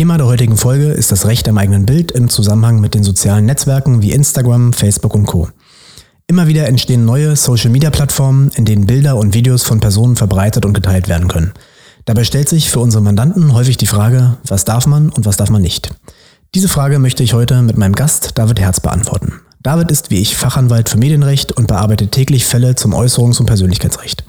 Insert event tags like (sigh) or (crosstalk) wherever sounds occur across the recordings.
Thema der heutigen Folge ist das Recht am eigenen Bild im Zusammenhang mit den sozialen Netzwerken wie Instagram, Facebook und Co. Immer wieder entstehen neue Social-Media-Plattformen, in denen Bilder und Videos von Personen verbreitet und geteilt werden können. Dabei stellt sich für unsere Mandanten häufig die Frage, was darf man und was darf man nicht. Diese Frage möchte ich heute mit meinem Gast David Herz beantworten. David ist wie ich Fachanwalt für Medienrecht und bearbeitet täglich Fälle zum Äußerungs- und Persönlichkeitsrecht.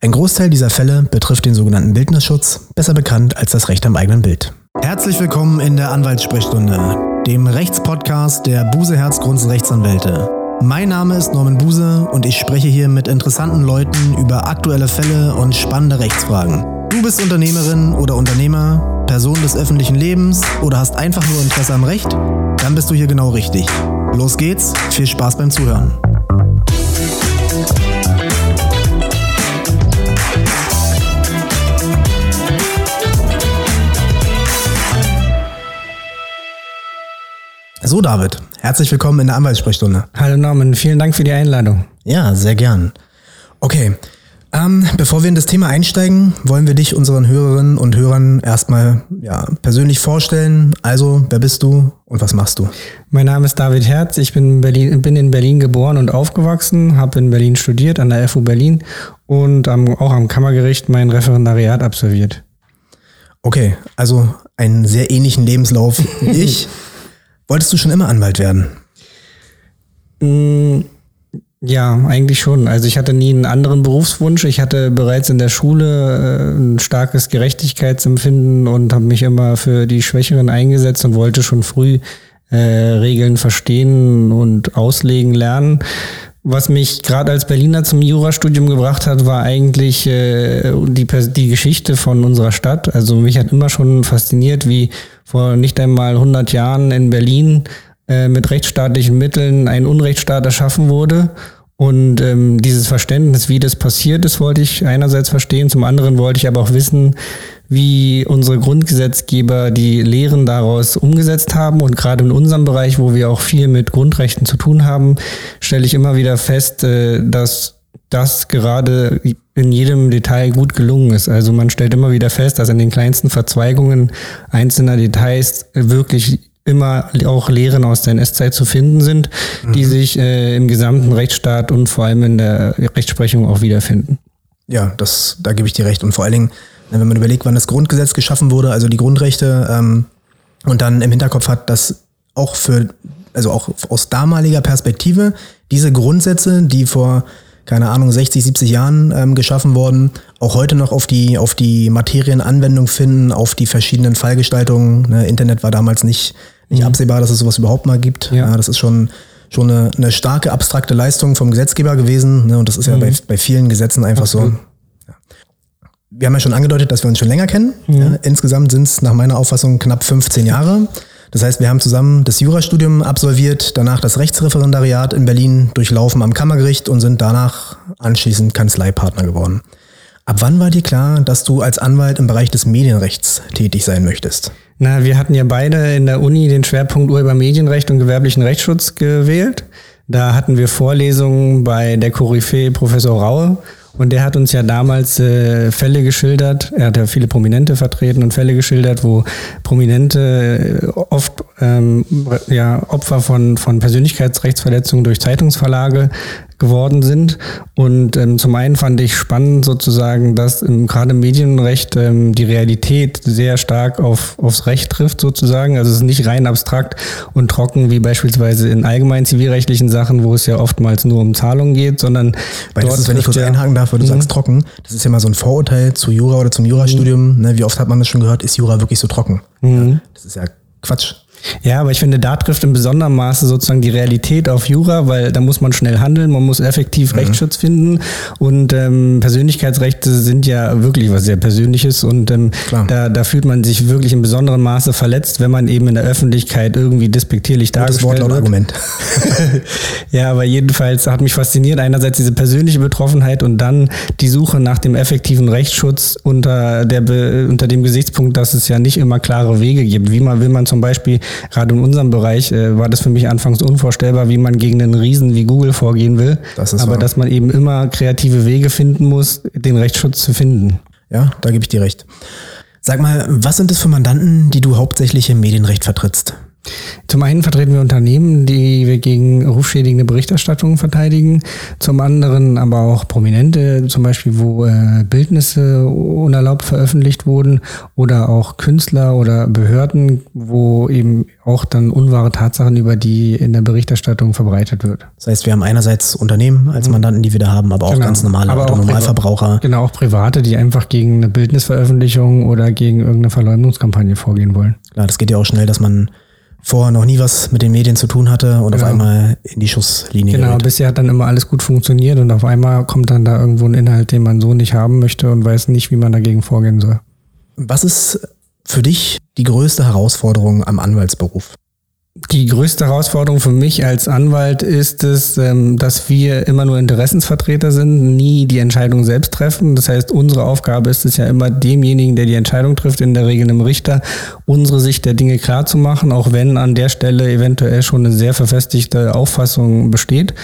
Ein Großteil dieser Fälle betrifft den sogenannten Bildnisschutz, besser bekannt als das Recht am eigenen Bild. Herzlich willkommen in der Anwaltssprechstunde, dem Rechtspodcast der Buse Herz Grunzen Rechtsanwälte. Mein Name ist Norman Buse und ich spreche hier mit interessanten Leuten über aktuelle Fälle und spannende Rechtsfragen. Du bist Unternehmerin oder Unternehmer, Person des öffentlichen Lebens oder hast einfach nur Interesse am Recht? Dann bist du hier genau richtig. Los geht's, viel Spaß beim Zuhören. So, David, herzlich willkommen in der Anwaltssprechstunde. Hallo Norman, vielen Dank für die Einladung. Ja, sehr gern. Okay, ähm, bevor wir in das Thema einsteigen, wollen wir dich unseren Hörerinnen und Hörern erstmal ja, persönlich vorstellen. Also, wer bist du und was machst du? Mein Name ist David Herz, ich bin, Berlin, bin in Berlin geboren und aufgewachsen, habe in Berlin studiert, an der FU Berlin und am, auch am Kammergericht mein Referendariat absolviert. Okay, also einen sehr ähnlichen Lebenslauf wie (laughs) ich. Wolltest du schon immer Anwalt werden? Mm, ja, eigentlich schon. Also ich hatte nie einen anderen Berufswunsch. Ich hatte bereits in der Schule äh, ein starkes Gerechtigkeitsempfinden und habe mich immer für die Schwächeren eingesetzt und wollte schon früh äh, Regeln verstehen und auslegen lernen. Was mich gerade als Berliner zum Jurastudium gebracht hat, war eigentlich äh, die, die Geschichte von unserer Stadt. Also mich hat immer schon fasziniert, wie vor nicht einmal 100 Jahren in Berlin äh, mit rechtsstaatlichen Mitteln ein Unrechtsstaat erschaffen wurde. Und ähm, dieses Verständnis, wie das passiert ist, wollte ich einerseits verstehen. Zum anderen wollte ich aber auch wissen, wie unsere Grundgesetzgeber die Lehren daraus umgesetzt haben. Und gerade in unserem Bereich, wo wir auch viel mit Grundrechten zu tun haben, stelle ich immer wieder fest, äh, dass das gerade in jedem Detail gut gelungen ist. Also man stellt immer wieder fest, dass in den kleinsten Verzweigungen einzelner Details wirklich immer auch Lehren aus der NS-Zeit zu finden sind, mhm. die sich äh, im gesamten Rechtsstaat und vor allem in der Rechtsprechung auch wiederfinden. Ja, das, da gebe ich dir recht. Und vor allen Dingen, wenn man überlegt, wann das Grundgesetz geschaffen wurde, also die Grundrechte, ähm, und dann im Hinterkopf hat, dass auch für, also auch aus damaliger Perspektive diese Grundsätze, die vor, keine Ahnung, 60, 70 Jahren ähm, geschaffen wurden, auch heute noch auf die, auf die Materien Anwendung finden, auf die verschiedenen Fallgestaltungen. Ne, Internet war damals nicht, nicht mhm. absehbar, dass es sowas überhaupt mal gibt. Ja. ja das ist schon, schon eine, eine starke abstrakte Leistung vom Gesetzgeber gewesen. Ne? Und das ist ja mhm. bei, bei vielen Gesetzen einfach Absolut. so wir haben ja schon angedeutet, dass wir uns schon länger kennen. Mhm. Ja, insgesamt sind es nach meiner Auffassung knapp 15 Jahre. Das heißt, wir haben zusammen das Jurastudium absolviert, danach das Rechtsreferendariat in Berlin durchlaufen am Kammergericht und sind danach anschließend Kanzleipartner geworden. Ab wann war dir klar, dass du als Anwalt im Bereich des Medienrechts tätig sein möchtest? Na, wir hatten ja beide in der Uni den Schwerpunkt Urheber Medienrecht und gewerblichen Rechtsschutz gewählt. Da hatten wir Vorlesungen bei der Koryphäe Professor Raue und der hat uns ja damals äh, Fälle geschildert. Er hat ja viele Prominente vertreten und Fälle geschildert, wo Prominente äh, oft ähm, ja, Opfer von, von Persönlichkeitsrechtsverletzungen durch Zeitungsverlage geworden sind. Und ähm, zum einen fand ich spannend sozusagen, dass ähm, gerade im Medienrecht ähm, die Realität sehr stark auf, aufs Recht trifft sozusagen. Also es ist nicht rein abstrakt und trocken wie beispielsweise in allgemein zivilrechtlichen Sachen, wo es ja oftmals nur um Zahlungen geht, sondern weil dort das ist, wenn ich kurz ja, einhaken darf, weil du mhm. sagst trocken, das ist ja mal so ein Vorurteil zu Jura oder zum Jurastudium. Mhm. Ne? Wie oft hat man das schon gehört, ist Jura wirklich so trocken? Mhm. Ja, das ist ja Quatsch. Ja, aber ich finde, da trifft in besonderem Maße sozusagen die Realität auf Jura, weil da muss man schnell handeln, man muss effektiv mhm. Rechtsschutz finden und ähm, Persönlichkeitsrechte sind ja wirklich was sehr Persönliches und ähm, da, da fühlt man sich wirklich in besonderem Maße verletzt, wenn man eben in der Öffentlichkeit irgendwie despektierlich dargestellt Wort wird. Argument. (laughs) ja, aber jedenfalls hat mich fasziniert einerseits diese persönliche Betroffenheit und dann die Suche nach dem effektiven Rechtsschutz unter, der, unter dem Gesichtspunkt, dass es ja nicht immer klare Wege gibt. Wie man will man zum Beispiel gerade in unserem Bereich äh, war das für mich anfangs unvorstellbar, wie man gegen einen Riesen wie Google vorgehen will. Das ist Aber wahr. dass man eben immer kreative Wege finden muss, den Rechtsschutz zu finden. Ja, da gebe ich dir recht. Sag mal, was sind es für Mandanten, die du hauptsächlich im Medienrecht vertrittst? Zum einen vertreten wir Unternehmen, die wir gegen rufschädigende Berichterstattung verteidigen. Zum anderen aber auch Prominente, zum Beispiel, wo äh, Bildnisse unerlaubt veröffentlicht wurden oder auch Künstler oder Behörden, wo eben auch dann unwahre Tatsachen über die in der Berichterstattung verbreitet wird. Das heißt, wir haben einerseits Unternehmen als mhm. Mandanten, die wir da haben, aber auch genau. ganz normale aber Normalverbraucher. Genau, auch Private, die einfach gegen eine Bildnisveröffentlichung oder gegen irgendeine Verleumdungskampagne vorgehen wollen. Klar, das geht ja auch schnell, dass man vorher noch nie was mit den Medien zu tun hatte und genau. auf einmal in die Schusslinie Genau, gerät. bisher hat dann immer alles gut funktioniert und auf einmal kommt dann da irgendwo ein Inhalt, den man so nicht haben möchte und weiß nicht, wie man dagegen vorgehen soll. Was ist für dich die größte Herausforderung am Anwaltsberuf? Die größte Herausforderung für mich als Anwalt ist es, ähm, dass wir immer nur Interessensvertreter sind, nie die Entscheidung selbst treffen. Das heißt, unsere Aufgabe ist es ja immer demjenigen, der die Entscheidung trifft, in der Regel einem Richter, unsere Sicht der Dinge klar zu machen, auch wenn an der Stelle eventuell schon eine sehr verfestigte Auffassung besteht.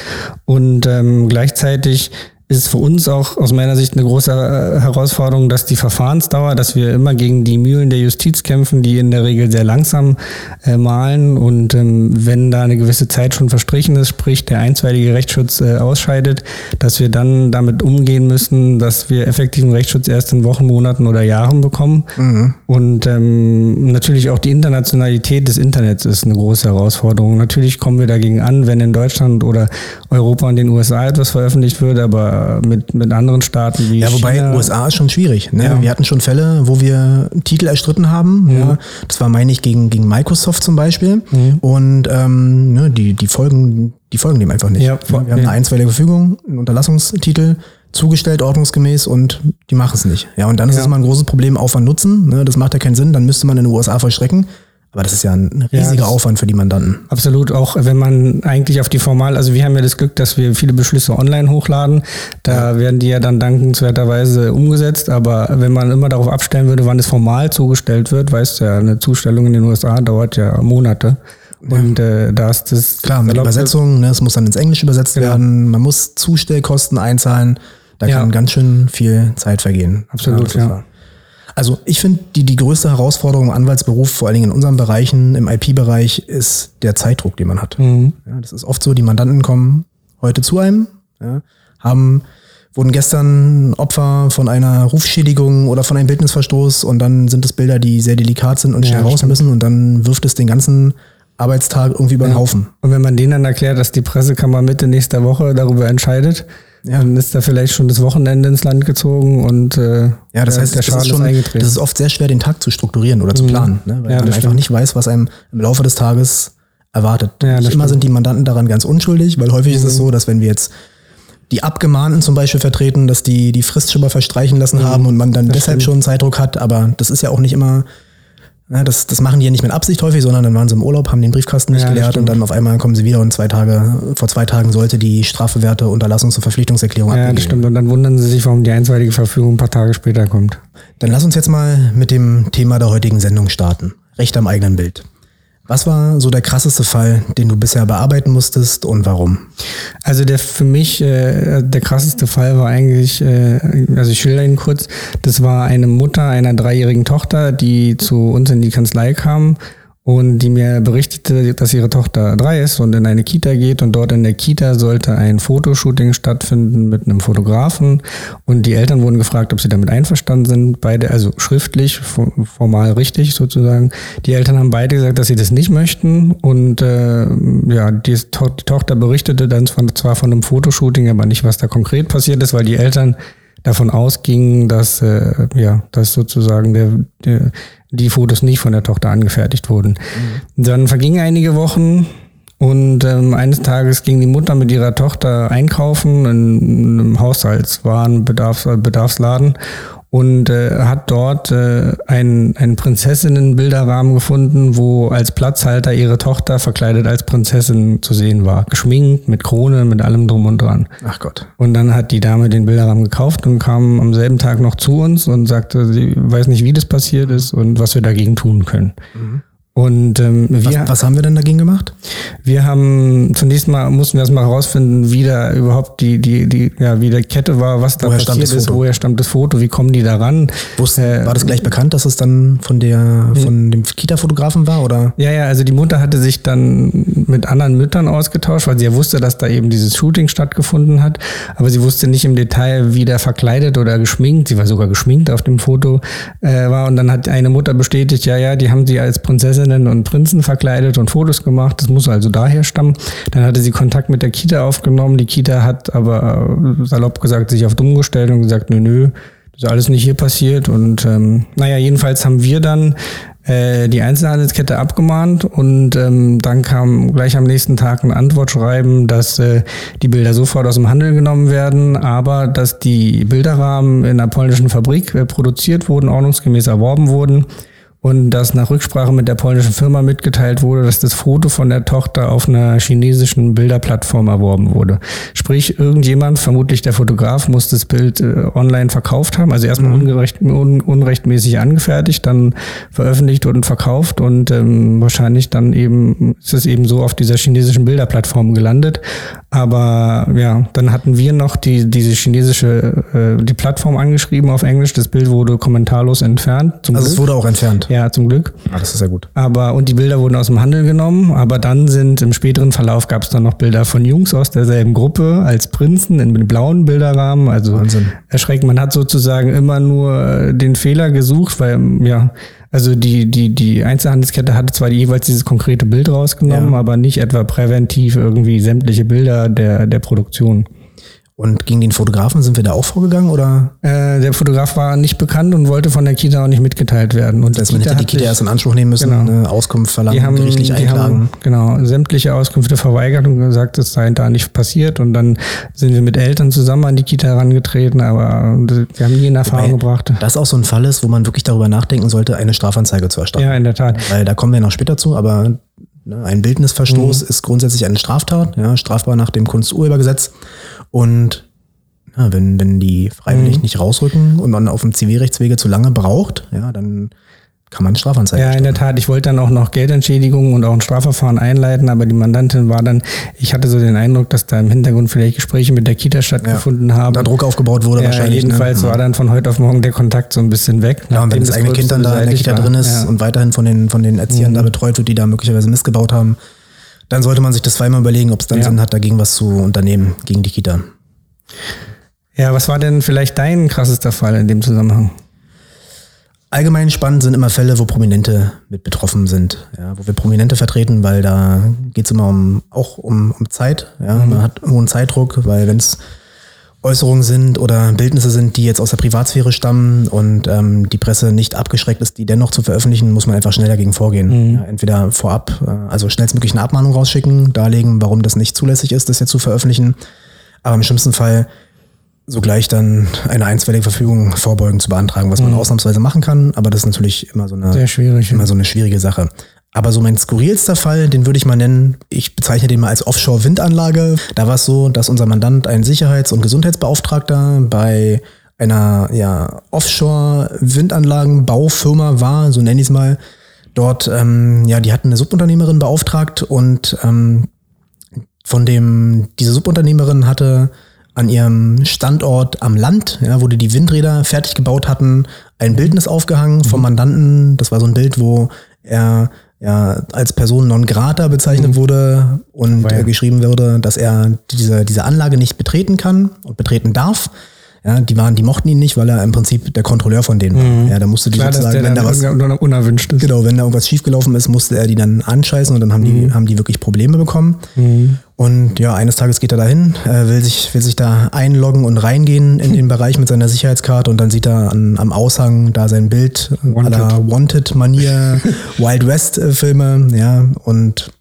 Und ähm, gleichzeitig ist für uns auch aus meiner Sicht eine große äh, Herausforderung, dass die Verfahrensdauer, dass wir immer gegen die Mühlen der Justiz kämpfen, die in der Regel sehr langsam äh, malen. Und ähm, wenn da eine gewisse Zeit schon verstrichen ist, sprich der einstweilige Rechtsschutz äh, ausscheidet, dass wir dann damit umgehen müssen, dass wir effektiven Rechtsschutz erst in Wochen, Monaten oder Jahren bekommen. Mhm. Und ähm, natürlich auch die Internationalität des Internets ist eine große Herausforderung. Natürlich kommen wir dagegen an, wenn in Deutschland oder Europa und den USA etwas veröffentlicht wird, aber mit, mit anderen Staaten wie Ja, wobei China. USA ist schon schwierig. Ne? Ja. Wir hatten schon Fälle, wo wir Titel erstritten haben. Mhm. Ja. Das war, meine ich, gegen, gegen Microsoft zum Beispiel. Mhm. Und ähm, ne, die, die, folgen, die folgen dem einfach nicht. Ja, wir haben eine einstweilige Verfügung, einen Unterlassungstitel zugestellt, ordnungsgemäß und die machen es nicht. Ja, und dann ist es immer ein großes Problem, Aufwand nutzen. Ne? Das macht ja keinen Sinn, dann müsste man in den USA vollstrecken. Aber das ist ja ein riesiger ja, Aufwand für die Mandanten. Absolut, auch wenn man eigentlich auf die Formal, also wir haben ja das Glück, dass wir viele Beschlüsse online hochladen. Da werden die ja dann dankenswerterweise umgesetzt. Aber wenn man immer darauf abstellen würde, wann es formal zugestellt wird, weißt du ja, eine Zustellung in den USA dauert ja Monate. Und äh, da ist das. Klar, mit Übersetzung, ne, es muss dann ins Englische übersetzt genau. werden, man muss Zustellkosten einzahlen. Da ja. kann ganz schön viel Zeit vergehen. Absolut, ja. Also ich finde, die, die größte Herausforderung im Anwaltsberuf, vor allen Dingen in unseren Bereichen, im IP-Bereich, ist der Zeitdruck, den man hat. Mhm. Ja, das ist oft so, die Mandanten kommen heute zu einem, ja, haben wurden gestern Opfer von einer Rufschädigung oder von einem Bildnisverstoß und dann sind es Bilder, die sehr delikat sind und schnell ja, raus stimmt. müssen und dann wirft es den ganzen Arbeitstag irgendwie über den Haufen. Und wenn man denen dann erklärt, dass die Pressekammer Mitte nächster Woche darüber entscheidet, ja. Dann ist da vielleicht schon das Wochenende ins Land gezogen und äh, ja, das heißt, der Schaden das ist, schon, ist eingetreten. Das ist oft sehr schwer, den Tag zu strukturieren oder zu mhm. planen, ne? weil ja, man einfach stimmt. nicht weiß, was einem im Laufe des Tages erwartet. Ja, nicht immer sind die Mandanten daran ganz unschuldig, weil häufig mhm. ist es mhm. so, dass wenn wir jetzt die Abgemahnten zum Beispiel vertreten, dass die die Frist schon mal verstreichen lassen mhm. haben und man dann das deshalb stimmt. schon Zeitdruck hat, aber das ist ja auch nicht immer das, das machen die ja nicht mit Absicht häufig, sondern dann waren sie im Urlaub, haben den Briefkasten nicht ja, geleert und dann auf einmal kommen sie wieder und zwei Tage, vor zwei Tagen sollte die Strafbewährte Unterlassungs- und Verpflichtungserklärung Ja, abgegeben. das stimmt. Und dann wundern sie sich, warum die einseitige Verfügung ein paar Tage später kommt. Dann lass uns jetzt mal mit dem Thema der heutigen Sendung starten. Recht am eigenen Bild. Was war so der krasseste Fall, den du bisher bearbeiten musstest und warum? Also der für mich äh, der krasseste Fall war eigentlich, äh, also ich schilder ihn kurz, das war eine Mutter einer dreijährigen Tochter, die zu uns in die Kanzlei kam und die mir berichtete, dass ihre Tochter drei ist und in eine Kita geht und dort in der Kita sollte ein Fotoshooting stattfinden mit einem Fotografen. Und die Eltern wurden gefragt, ob sie damit einverstanden sind, beide, also schriftlich, formal richtig sozusagen. Die Eltern haben beide gesagt, dass sie das nicht möchten. Und äh, ja, die, die Tochter berichtete dann zwar von einem Fotoshooting, aber nicht, was da konkret passiert ist, weil die Eltern davon ausgingen, dass äh, ja, dass sozusagen der, der die Fotos nicht von der Tochter angefertigt wurden. Mhm. Dann vergingen einige Wochen und ähm, eines Tages ging die Mutter mit ihrer Tochter einkaufen in einem Haushaltswaren, Bedarfs, Bedarfsladen und äh, hat dort äh, einen, einen Prinzessinnenbilderrahmen gefunden, wo als Platzhalter ihre Tochter verkleidet als Prinzessin zu sehen war. Geschminkt, mit Krone, mit allem drum und dran. Ach Gott. Und dann hat die Dame den Bilderrahmen gekauft und kam am selben Tag noch zu uns und sagte, sie weiß nicht, wie das passiert ist und was wir dagegen tun können. Mhm. Und ähm, Was, wir, was haben wir denn dagegen gemacht? wir haben zunächst mal mussten wir erstmal herausfinden, wie da überhaupt die, die, die, ja, wie die Kette war, was da Woher passiert ist, Foto? woher stammt das Foto, wie kommen die da ran. Wussten, Äh, war das gleich bekannt, dass es dann von der von dem Kita-Fotografen war? Oder? Ja, ja, also die Mutter hatte sich dann mit anderen Müttern ausgetauscht, weil sie ja wusste, dass da eben dieses Shooting stattgefunden hat. Aber sie wusste nicht im Detail, wie der verkleidet oder geschminkt, sie war sogar geschminkt auf dem Foto, äh, war. Und dann hat eine Mutter bestätigt, ja, ja, die haben sie als Prinzessinnen und Prinzen verkleidet und Fotos gemacht. Das muss also daher stammen. Dann hatte sie Kontakt mit der Kita aufgenommen. Die Kita hat aber äh, salopp gesagt, sich auf dumm gestellt und gesagt, nö, nö, das ist alles nicht hier passiert. Und ähm, naja, jedenfalls haben wir dann äh, die Einzelhandelskette abgemahnt und ähm, dann kam gleich am nächsten Tag ein Antwortschreiben, dass äh, die Bilder sofort aus dem Handel genommen werden, aber dass die Bilderrahmen in einer polnischen Fabrik äh, produziert wurden, ordnungsgemäß erworben wurden und dass nach Rücksprache mit der polnischen Firma mitgeteilt wurde, dass das Foto von der Tochter auf einer chinesischen Bilderplattform erworben wurde. Sprich, irgendjemand, vermutlich der Fotograf, muss das Bild äh, online verkauft haben, also erstmal ungerecht, un, unrechtmäßig angefertigt, dann veröffentlicht und verkauft und ähm, wahrscheinlich dann eben ist es eben so auf dieser chinesischen Bilderplattform gelandet. Aber ja, dann hatten wir noch die, diese chinesische, äh, die Plattform angeschrieben auf Englisch. Das Bild wurde kommentarlos entfernt. Also es Glück. wurde auch entfernt. Ja, zum Glück. Ah, das ist ja gut. Aber und die Bilder wurden aus dem Handel genommen, aber dann sind im späteren Verlauf gab es dann noch Bilder von Jungs aus derselben Gruppe als Prinzen in mit blauen Bilderrahmen. Also Wahnsinn. erschreckend. Man hat sozusagen immer nur äh, den Fehler gesucht, weil ja, also die die die Einzelhandelskette hatte zwar jeweils dieses konkrete Bild rausgenommen, Ja. aber nicht etwa präventiv irgendwie sämtliche Bilder der der Produktion. Und gegen den Fotografen sind wir da auch vorgegangen oder? Äh, der Fotograf war nicht bekannt und wollte von der Kita auch nicht mitgeteilt werden. Und Dass man hätte die Kita erst in Anspruch nehmen müssen, Genau. eine Auskunft verlangen, die haben, gerichtlich die einklagen. haben genau sämtliche Auskünfte verweigert und gesagt, das sei da nicht passiert. Und dann sind wir mit Eltern zusammen an die Kita herangetreten, aber wir haben nie in Erfahrung Wobei gebracht. Das auch so ein Fall ist, wo man wirklich darüber nachdenken sollte, eine Strafanzeige zu erstatten. Ja, in der Tat. Weil da kommen wir noch später zu, aber ein Bildnisverstoß Mhm. ist grundsätzlich eine Straftat, ja, strafbar nach dem Kunsturhebergesetz. Und ja, wenn, wenn die freiwillig Mhm. nicht rausrücken und man auf dem Zivilrechtswege zu lange braucht, ja, dann kann man Strafanzeige Ja, in der Tat. Ich wollte dann auch noch Geldentschädigungen und auch ein Strafverfahren einleiten, aber die Mandantin war dann, ich hatte so den Eindruck, dass da im Hintergrund vielleicht Gespräche mit der Kita stattgefunden haben. Da Druck aufgebaut wurde ja, wahrscheinlich. jedenfalls ne? war dann von heute auf morgen der Kontakt so ein bisschen weg. Ja, und wenn nachdem das eigene Kind dann da in der Kita war. drin ist Ja. Mhm. und weiterhin von den, von den Erziehern da betreut wird, die da möglicherweise missgebaut haben, dann sollte man sich das zweimal überlegen, ob es dann Ja. Sinn hat, dagegen was zu unternehmen, gegen die Kita. ja, was war denn vielleicht dein krassester Fall in dem Zusammenhang? Allgemein spannend sind immer Fälle, wo Prominente mit betroffen sind, ja, wo wir Prominente vertreten, weil da geht es immer um auch um, um Zeit. Ja. Man hat hohen Zeitdruck, weil wenn es Äußerungen sind oder Bildnisse sind, die jetzt aus der Privatsphäre stammen und ähm, die Presse nicht abgeschreckt ist, die dennoch zu veröffentlichen, muss man einfach schnell dagegen vorgehen. Ja, entweder vorab, äh, also schnellstmöglich eine Abmahnung rausschicken, darlegen, warum das nicht zulässig ist, das jetzt zu veröffentlichen. Aber im schlimmsten Fall sogleich dann eine einstweilige Verfügung vorbeugen zu beantragen, was man ausnahmsweise machen kann, aber das ist natürlich immer so eine, immer so eine schwierige Sache. Aber so mein skurrilster Fall, den würde ich mal nennen, ich bezeichne den mal als Offshore-Windanlage. Da war es so, dass unser Mandant ein Sicherheits- und Gesundheitsbeauftragter bei einer ja, Offshore-Windanlagenbaufirma war, so nenne ich es mal. Dort, ähm, ja, die hatten eine Subunternehmerin beauftragt und ähm, von dem, diese Subunternehmerin hatte an ihrem Standort am Land, ja, wo die die Windräder fertig gebaut hatten, ein Bildnis aufgehangen vom Mandanten. Das war so ein Bild, wo er ja als Person non grata bezeichnet wurde und äh, geschrieben wurde, dass er diese, diese Anlage nicht betreten kann und betreten darf. Ja, die waren, die mochten ihn nicht, weil er im Prinzip der Kontrolleur von denen war. Ja, da musste die Klar, sozusagen, wenn da was, un- unerwünscht ist. Genau, wenn da irgendwas schiefgelaufen ist, musste er die dann anscheißen und dann haben die, Mhm. haben die wirklich Probleme bekommen. Und ja, eines Tages geht er dahin, äh, will sich, will sich da einloggen und reingehen in den Bereich mit seiner Sicherheitskarte und dann sieht er an, am Aushang da sein Bild Wanted. aller Wanted-Manier, (laughs) Wild West-Filme, ja, und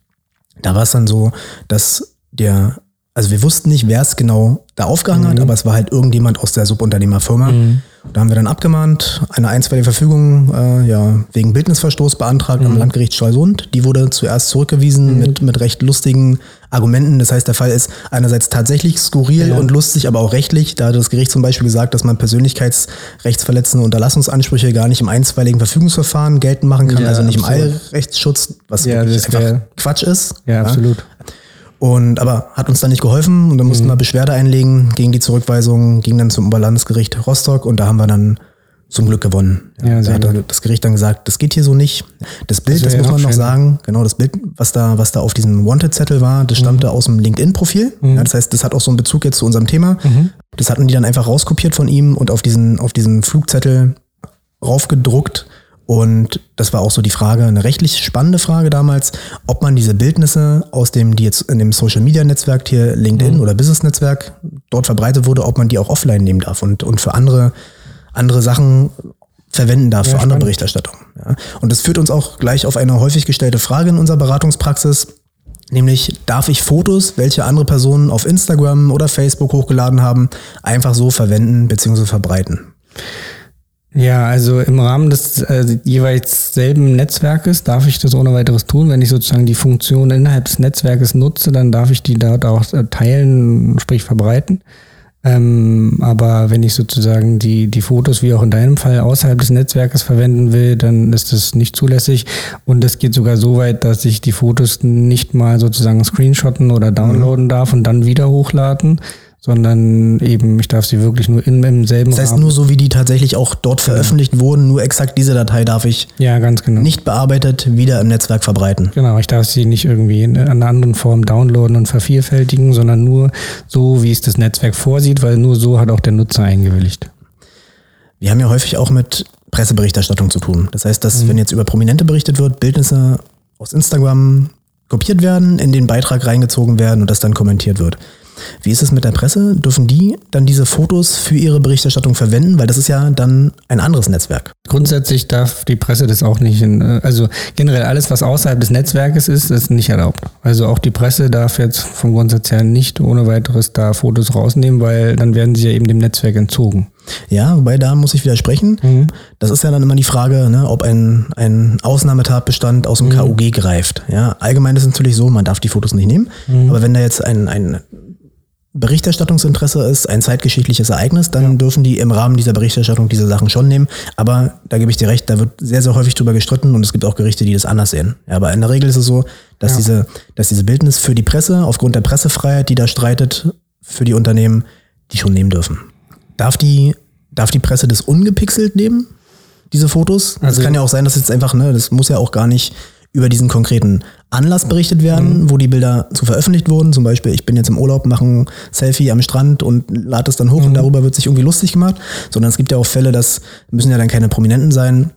da war es dann so, dass der, also wir wussten nicht, wer es genau da aufgehangen hat, aber es war halt irgendjemand aus der Subunternehmerfirma. Da haben wir dann abgemahnt, eine einstweilige Verfügung äh, ja, wegen Bildnisverstoß beantragt am Landgericht Stralsund. Die wurde zuerst zurückgewiesen mit, mit recht lustigen Argumenten. Das heißt, der Fall ist einerseits tatsächlich skurril Ja. und lustig, aber auch rechtlich. Da hat das Gericht zum Beispiel gesagt, dass man persönlichkeitsrechtsverletzende Unterlassungsansprüche gar nicht im einstweiligen Verfügungsverfahren geltend machen kann, Ja, also nicht im absolut. Eilrechtsschutz, was Ja, einfach Quatsch ist. Ja, absolut. Und aber hat uns dann nicht geholfen und dann Mhm. mussten wir Beschwerde einlegen gegen die Zurückweisung, ging dann zum Oberlandesgericht Rostock und da haben wir dann zum Glück gewonnen. Ja, da sehr hat gut. das Gericht dann gesagt, das geht hier so nicht. Das Bild, Das das, muss ja man noch sagen, genau das Bild, was da, was da auf diesem Wanted-Zettel war, das stammte Mhm. aus dem LinkedIn-Profil. Ja, das heißt, das hat auch so einen Bezug jetzt zu unserem Thema. Mhm. Das hatten die dann einfach rauskopiert von ihm und auf diesen, auf diesen Flugzettel raufgedruckt. Und das war auch so die Frage, eine rechtlich spannende Frage damals, ob man diese Bildnisse aus dem, die jetzt in dem Social Media Netzwerk hier LinkedIn oder Business Netzwerk dort verbreitet wurde, ob man die auch offline nehmen darf und, und für andere, andere Sachen verwenden darf, für andere spannend. Berichterstattung. Ja. Und das führt uns auch gleich auf eine häufig gestellte Frage in unserer Beratungspraxis. Nämlich, darf ich Fotos, welche andere Personen auf Instagram oder Facebook hochgeladen haben, einfach so verwenden bzw. verbreiten? Ja, also im Rahmen des äh, jeweils selben Netzwerkes darf ich das ohne weiteres tun. Wenn ich sozusagen die Funktion innerhalb des Netzwerkes nutze, dann darf ich die dort auch äh, teilen, sprich verbreiten. Ähm, aber wenn ich sozusagen die, die Fotos, wie auch in deinem Fall, außerhalb des Netzwerkes verwenden will, dann ist das nicht zulässig. Und es geht sogar so weit, dass ich die Fotos nicht mal sozusagen screenshotten oder downloaden darf und dann wieder hochladen, sondern eben, ich darf sie wirklich nur in, im selben Das heißt, Rahmen. nur so wie die tatsächlich auch dort veröffentlicht wurden, nur exakt diese Datei darf ich Ja, ganz genau. nicht bearbeitet wieder im Netzwerk verbreiten. Genau, ich darf sie nicht irgendwie in einer anderen Form downloaden und vervielfältigen, sondern nur so, wie es das Netzwerk vorsieht, weil nur so hat auch der Nutzer eingewilligt. Wir haben ja häufig auch mit Presseberichterstattung zu tun. Das heißt, dass wenn jetzt über Prominente berichtet wird, Bildnisse aus Instagram kopiert werden, in den Beitrag reingezogen werden und das dann kommentiert wird. Wie ist es mit der Presse? Dürfen die dann diese Fotos für ihre Berichterstattung verwenden? Weil das ist ja dann ein anderes Netzwerk. Grundsätzlich darf die Presse das auch nicht, in, äh, also generell alles, was außerhalb des Netzwerkes ist, ist nicht erlaubt. Also auch die Presse darf jetzt vom Grundsatz her nicht ohne weiteres da Fotos rausnehmen, weil dann werden sie ja eben dem Netzwerk entzogen. Ja, wobei da muss ich widersprechen. Das ist ja dann immer die Frage, ne, ob ein, ein Ausnahmetatbestand aus dem KUG greift. Ja, allgemein ist es natürlich so, man darf die Fotos nicht nehmen. Aber wenn da jetzt ein, ein Berichterstattungsinteresse ist, ein zeitgeschichtliches Ereignis, dann dürfen die im Rahmen dieser Berichterstattung diese Sachen schon nehmen. Aber da gebe ich dir recht, da wird sehr, sehr häufig drüber gestritten und es gibt auch Gerichte, die das anders sehen. Ja, aber in der Regel ist es so, dass diese, dass diese Bildnis für die Presse aufgrund der Pressefreiheit, die da streitet, für die Unternehmen, die schon nehmen dürfen. Darf die, darf die Presse das ungepixelt nehmen? Diese Fotos? Also- das kann ja auch sein, dass jetzt einfach, ne, das muss ja auch gar nicht über diesen konkreten Anlass berichtet werden, wo die Bilder zu veröffentlicht wurden. Zum Beispiel, ich bin jetzt im Urlaub, mache ein Selfie am Strand und lade es dann hoch und darüber wird sich irgendwie lustig gemacht. Sondern es gibt ja auch Fälle, das müssen ja dann keine Prominenten sein.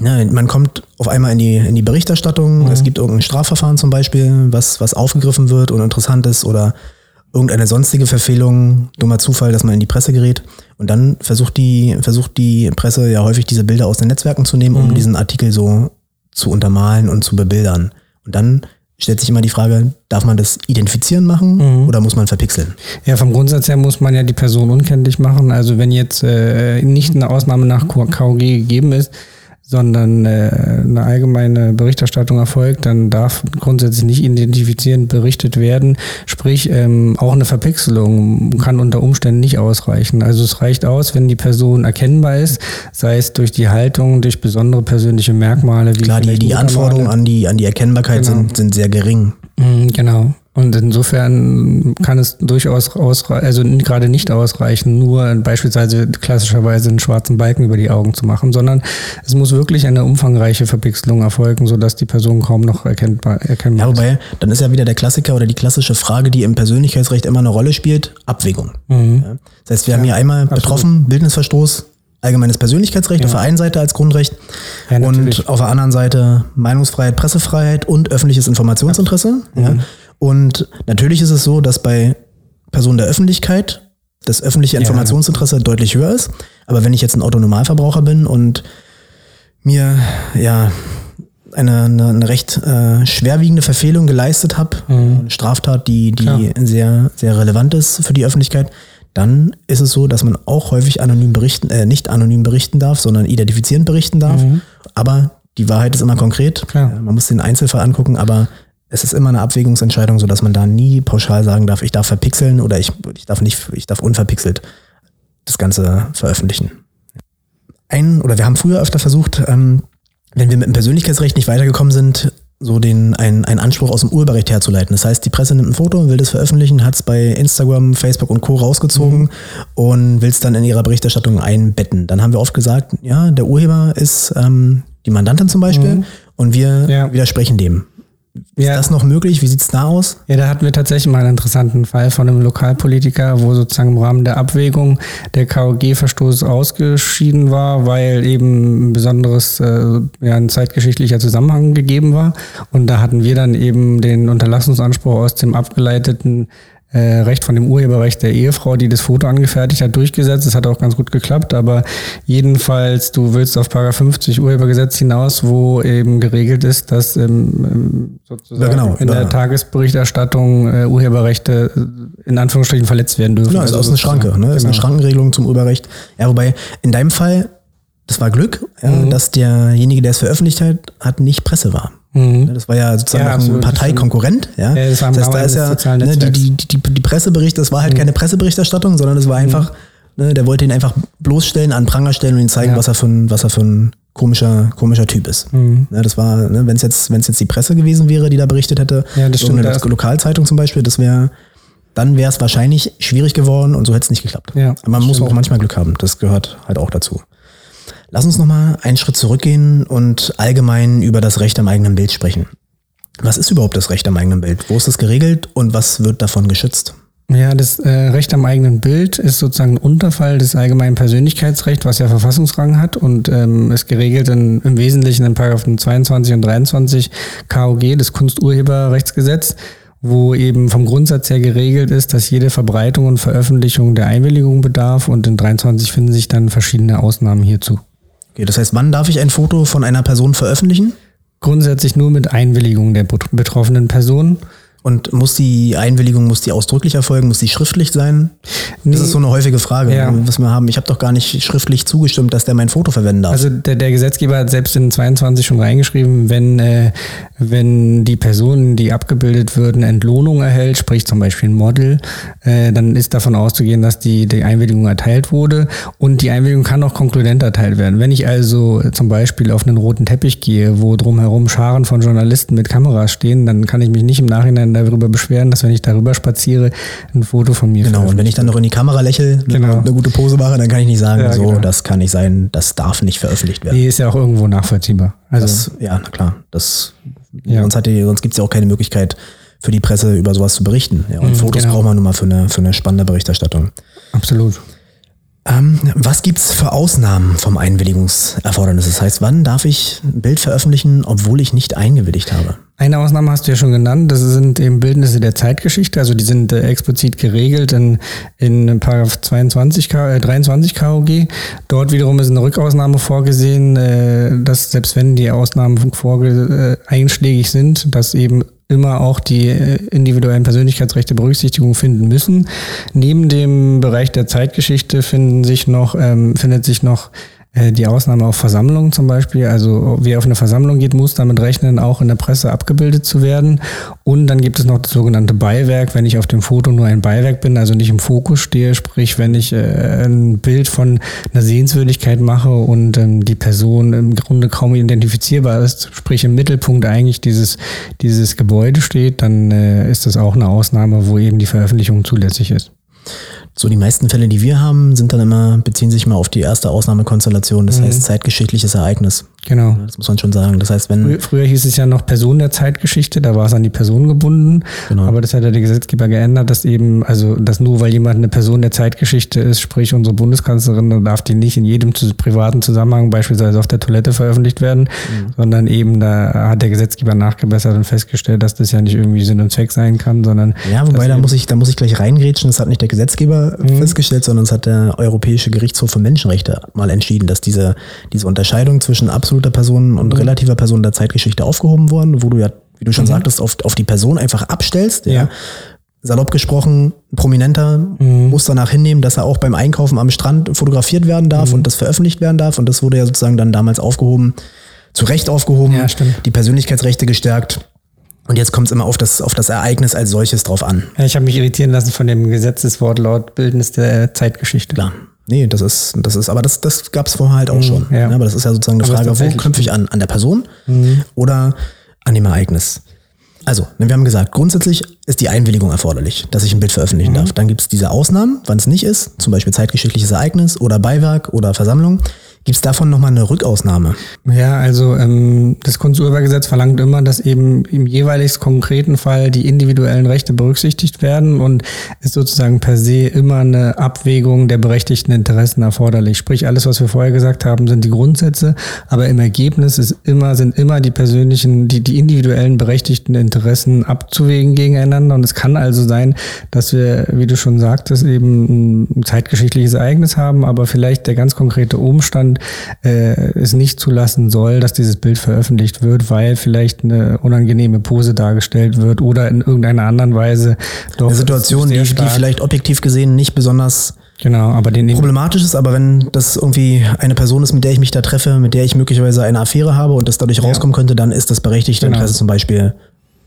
Ja, man kommt auf einmal in die, in die Berichterstattung, es gibt irgendein Strafverfahren zum Beispiel, was, was aufgegriffen wird und interessant ist oder irgendeine sonstige Verfehlung, dummer Zufall, dass man in die Presse gerät. Und dann versucht die, versucht die Presse ja häufig diese Bilder aus den Netzwerken zu nehmen, um diesen Artikel so zu untermalen und zu bebildern. Und dann stellt sich immer die Frage, darf man das identifizieren machen oder muss man verpixeln? Ja, vom Grundsatz her muss man ja die Person unkenntlich machen. Also wenn jetzt äh, nicht eine Ausnahme nach KOG gegeben ist, sondern äh, eine allgemeine Berichterstattung erfolgt, dann darf grundsätzlich nicht identifizierend berichtet werden. Sprich, ähm, auch eine Verpixelung kann unter Umständen nicht ausreichen. Also es reicht aus, wenn die Person erkennbar ist, sei es durch die Haltung, durch besondere persönliche Merkmale. Wie Klar, die, die. Anforderungen an die, an die Erkennbarkeit Genau. sind, sind sehr gering. Mm, Genau. Und insofern kann es durchaus ausreichen, also gerade nicht ausreichen, nur beispielsweise klassischerweise einen schwarzen Balken über die Augen zu machen, sondern es muss wirklich eine umfangreiche Verpixelung erfolgen, sodass die Person kaum noch erkennbar, erkennbar Ja, ist. wobei, dann ist ja wieder der Klassiker oder die klassische Frage, die im Persönlichkeitsrecht immer eine Rolle spielt, Abwägung. Ja. Das heißt, wir haben hier einmal betroffen, Bildnisverstoß, allgemeines Persönlichkeitsrecht auf der einen Seite als Grundrecht Ja, und auf der anderen Seite Meinungsfreiheit, Pressefreiheit und öffentliches Informationsinteresse. Ja. Und natürlich ist es so, dass bei Personen der Öffentlichkeit das öffentliche Informationsinteresse deutlich höher ist. Aber wenn ich jetzt ein Autonomalverbraucher bin und mir ja eine, eine, eine recht äh, schwerwiegende Verfehlung geleistet habe, eine Straftat, die, die sehr, sehr relevant ist für die Öffentlichkeit, dann ist es so, dass man auch häufig anonym berichten, äh, nicht anonym berichten darf, sondern identifizierend berichten darf. Mhm. Aber die Wahrheit ist immer konkret. Klar. Ja, Man muss den Einzelfall angucken, aber es ist immer eine Abwägungsentscheidung, sodass man da nie pauschal sagen darf, ich darf verpixeln oder ich, ich darf nicht, ich darf unverpixelt das Ganze veröffentlichen. Ein, oder wir haben früher öfter versucht, ähm, wenn wir mit dem Persönlichkeitsrecht nicht weitergekommen sind, so den einen, einen Anspruch aus dem Urheberrecht herzuleiten. Das heißt, die Presse nimmt ein Foto und will das veröffentlichen, hat es bei Instagram, Facebook und Co. rausgezogen und will es dann in ihrer Berichterstattung einbetten. Dann haben wir oft gesagt, ja, der Urheber ist ähm, die Mandantin zum Beispiel und wir Ja. widersprechen dem. Ja. Ist das noch möglich? Wie sieht's da aus? Ja, da hatten wir tatsächlich mal einen interessanten Fall von einem Lokalpolitiker, wo sozusagen im Rahmen der Abwägung der KOG-Verstoß ausgeschieden war, weil eben ein besonderes, äh, ja, ein zeitgeschichtlicher Zusammenhang gegeben war. Und da hatten wir dann eben den Unterlassungsanspruch aus dem abgeleiteten äh, Recht von dem Urheberrecht der Ehefrau, die das Foto angefertigt hat, durchgesetzt. Das hat auch ganz gut geklappt, aber jedenfalls, du willst auf Paragraph 50 Urhebergesetz hinaus, wo eben geregelt ist, dass ähm, ähm, sozusagen Ja, genau. in der Ja. Tagesberichterstattung äh, Urheberrechte äh, in Anführungsstrichen verletzt werden dürfen. Genau, ist Also aus einer sozusagen. Schranke, ne? Ist eine Genau. Schrankenregelung zum Urheberrecht. Ja, wobei in deinem Fall, das war Glück, Mhm. dass derjenige, der es veröffentlicht hat, hat nicht Presse war. Mhm. Das war ja sozusagen Ja, ein das Parteikonkurrent. Ja. Ja, das das heißt, da ist ja ne, die, die, die, die Pressebericht, das war Mhm. halt keine Presseberichterstattung, sondern es war einfach, ne, der wollte ihn einfach bloßstellen, an Pranger stellen und ihm zeigen, Ja. was er für ein, was er für ein komischer, komischer Typ ist. Mhm. Ne, das war, ne, wenn es jetzt, wenn es jetzt die Presse gewesen wäre, die da berichtet hätte, Ja, das stimmt, irgendeine da ist- Lokalzeitung zum Beispiel, das wäre, dann wäre es wahrscheinlich schwierig geworden und so hätte es nicht geklappt. Ja, Aber man muss stimmt. auch manchmal Glück haben. Das gehört halt auch dazu. Lass uns nochmal einen Schritt zurückgehen und allgemein über das Recht am eigenen Bild sprechen. Was ist überhaupt das Recht am eigenen Bild? Wo ist das geregelt und was wird davon geschützt? Ja, das äh, Recht am eigenen Bild ist sozusagen ein Unterfall des allgemeinen Persönlichkeitsrechts, was ja Verfassungsrang hat und ähm, ist geregelt in, im Wesentlichen in Paragraphen 22 und 23 KOG, das Kunsturheberrechtsgesetz, wo eben vom Grundsatz her geregelt ist, dass jede Verbreitung und Veröffentlichung der Einwilligung bedarf und in 23 finden sich dann verschiedene Ausnahmen hierzu. Okay, das heißt, wann darf ich ein Foto von einer Person veröffentlichen? Grundsätzlich nur mit Einwilligung der bet- betroffenen Person. Und muss die Einwilligung, muss die ausdrücklich erfolgen, muss die schriftlich sein? Das ist so eine häufige Frage, Ja. was wir haben. Ich habe doch gar nicht schriftlich zugestimmt, dass der mein Foto verwenden darf. Also der, der Gesetzgeber hat selbst in 22 schon reingeschrieben, wenn, äh, wenn die Person, die abgebildet wird, eine Entlohnung erhält, sprich zum Beispiel ein Model, äh, dann ist davon auszugehen, dass die, die Einwilligung erteilt wurde und die Einwilligung kann auch konkludent erteilt werden. Wenn ich also zum Beispiel auf einen roten Teppich gehe, wo drumherum Scharen von Journalisten mit Kameras stehen, dann kann ich mich nicht im Nachhinein darüber beschweren, dass wenn ich darüber spaziere, ein Foto von mir Genau, und wenn ich dann noch in die Kamera lächle, Genau. eine gute Pose mache, dann kann ich nicht sagen, Ja, so, genau. das kann nicht sein, das darf nicht veröffentlicht werden. Nee, ist ja auch irgendwo nachvollziehbar. Also Das, ja, na klar. Das, Ja. Sonst, hat die, sonst gibt es ja auch keine Möglichkeit für die Presse über sowas zu berichten. Ja, und Mhm, Fotos genau. braucht man nun mal für eine, für eine spannende Berichterstattung. absolut. Ähm, was gibt's für Ausnahmen vom Einwilligungserfordernis? Das heißt, wann darf ich ein Bild veröffentlichen, obwohl ich nicht eingewilligt habe? Eine Ausnahme hast du ja schon genannt, das sind eben Bildnisse der Zeitgeschichte, also die sind äh, explizit geregelt in, in Paragraph 22, K, äh, 23 KOG. Dort wiederum ist eine Rückausnahme vorgesehen, äh, dass selbst wenn die Ausnahmen vorge äh, einschlägig sind, dass eben immer auch die äh, individuellen Persönlichkeitsrechte Berücksichtigung finden müssen. Neben dem Bereich der Zeitgeschichte finden sich noch, ähm, findet sich noch die Ausnahme auf Versammlungen zum Beispiel. Also wer auf eine Versammlung geht, muss damit rechnen, auch in der Presse abgebildet zu werden. Und dann gibt es noch das sogenannte Beiwerk, wenn ich auf dem Foto nur ein Beiwerk bin, also nicht im Fokus stehe, sprich wenn ich äh, ein Bild von einer Sehenswürdigkeit mache und ähm, die Person im Grunde kaum identifizierbar ist, sprich im Mittelpunkt eigentlich dieses, dieses Gebäude steht, dann äh, ist das auch eine Ausnahme, wo eben die Veröffentlichung zulässig ist. So die meisten Fälle, die wir haben, sind dann immer, beziehen sich mal auf die erste Ausnahmekonstellation, das heißt zeitgeschichtliches Ereignis. Genau. Das muss man schon sagen. Das heißt, wenn, Frü- Früher hieß es ja noch Person der Zeitgeschichte, da war es an die Person gebunden. Genau. Aber das hat ja der Gesetzgeber geändert, dass eben, also dass nur weil jemand eine Person der Zeitgeschichte ist, sprich unsere Bundeskanzlerin, dann darf die nicht in jedem privaten Zusammenhang, beispielsweise auf der Toilette, veröffentlicht werden, Mhm. sondern eben da hat der Gesetzgeber nachgebessert und festgestellt, dass das ja nicht irgendwie Sinn und Zweck sein kann, sondern Ja, wobei da muss ich, da muss ich gleich reingrätschen. Das hat nicht der Gesetzgeber festgestellt, sondern es hat der Europäische Gerichtshof für Menschenrechte mal entschieden, dass diese, diese Unterscheidung zwischen absoluter Person und relativer Person der Zeitgeschichte aufgehoben wurden, wo du ja, wie du schon sagtest, auf, auf die Person einfach abstellst. Ja. Ja. salopp gesprochen, ein Prominenter Mhm. muss danach hinnehmen, dass er auch beim Einkaufen am Strand fotografiert werden Mhm. darf und das veröffentlicht werden darf. Und das wurde ja sozusagen dann damals aufgehoben, zu Recht aufgehoben, Ja, die Persönlichkeitsrechte gestärkt. Und jetzt kommt es immer auf das, auf das Ereignis als solches drauf an. Ja, ich habe mich irritieren lassen von dem Gesetzeswortlaut Bildnis der Zeitgeschichte. Klar. Nee, das ist, das ist, aber das, das gab es vorher halt auch schon. Mhm, ja. Ne, aber das ist ja sozusagen eine Aber Frage, wo Mhm. knüpfe ich an? An der Person oder an dem Ereignis? Also, ne, wir haben gesagt, grundsätzlich ist die Einwilligung erforderlich, dass ich ein Bild Mhm. veröffentlichen darf. Dann gibt es diese Ausnahmen, wann es nicht ist, zum Beispiel zeitgeschichtliches Ereignis oder Beiwerk oder Versammlung. Gibt es davon nochmal eine Rückausnahme? Ja, also ähm, das Kunsturhebergesetz verlangt immer, dass eben im jeweils konkreten Fall die individuellen Rechte berücksichtigt werden und ist sozusagen per se immer eine Abwägung der berechtigten Interessen erforderlich. Sprich, alles, was wir vorher gesagt haben, sind die Grundsätze, aber im Ergebnis ist immer, sind immer die persönlichen, die, die individuellen berechtigten Interessen abzuwägen gegeneinander. Und es kann also sein, dass wir, wie du schon sagtest, eben ein zeitgeschichtliches Ereignis haben, aber vielleicht der ganz konkrete Umstand äh, es nicht zulassen soll, dass dieses Bild veröffentlicht wird, weil vielleicht eine unangenehme Pose dargestellt wird oder in irgendeiner anderen Weise doch Eine Situation, die, die vielleicht objektiv gesehen nicht besonders genau, aber den problematisch ist, aber wenn das irgendwie eine Person ist, mit der ich mich da treffe, mit der ich möglicherweise eine Affäre habe und das dadurch rauskommen könnte, dann ist das berechtigte Genau. Interesse zum Beispiel,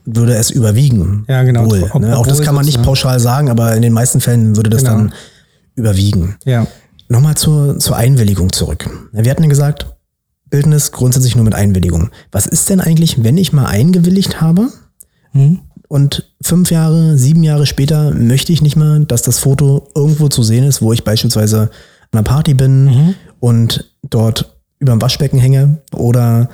würde es überwiegen. Ja, genau. Wohl, Ob- ne? Auch das kann man nicht pauschal sagen, aber in den meisten Fällen würde das Genau. dann überwiegen. ja, Nochmal zur, zur Einwilligung zurück. Wir hatten ja gesagt, Bildnis grundsätzlich nur mit Einwilligung. Was ist denn eigentlich, wenn ich mal eingewilligt habe Hm? und fünf Jahre, sieben Jahre später möchte ich nicht mehr, dass das Foto irgendwo zu sehen ist, wo ich beispielsweise an einer Party bin Mhm. und dort über dem Waschbecken hänge oder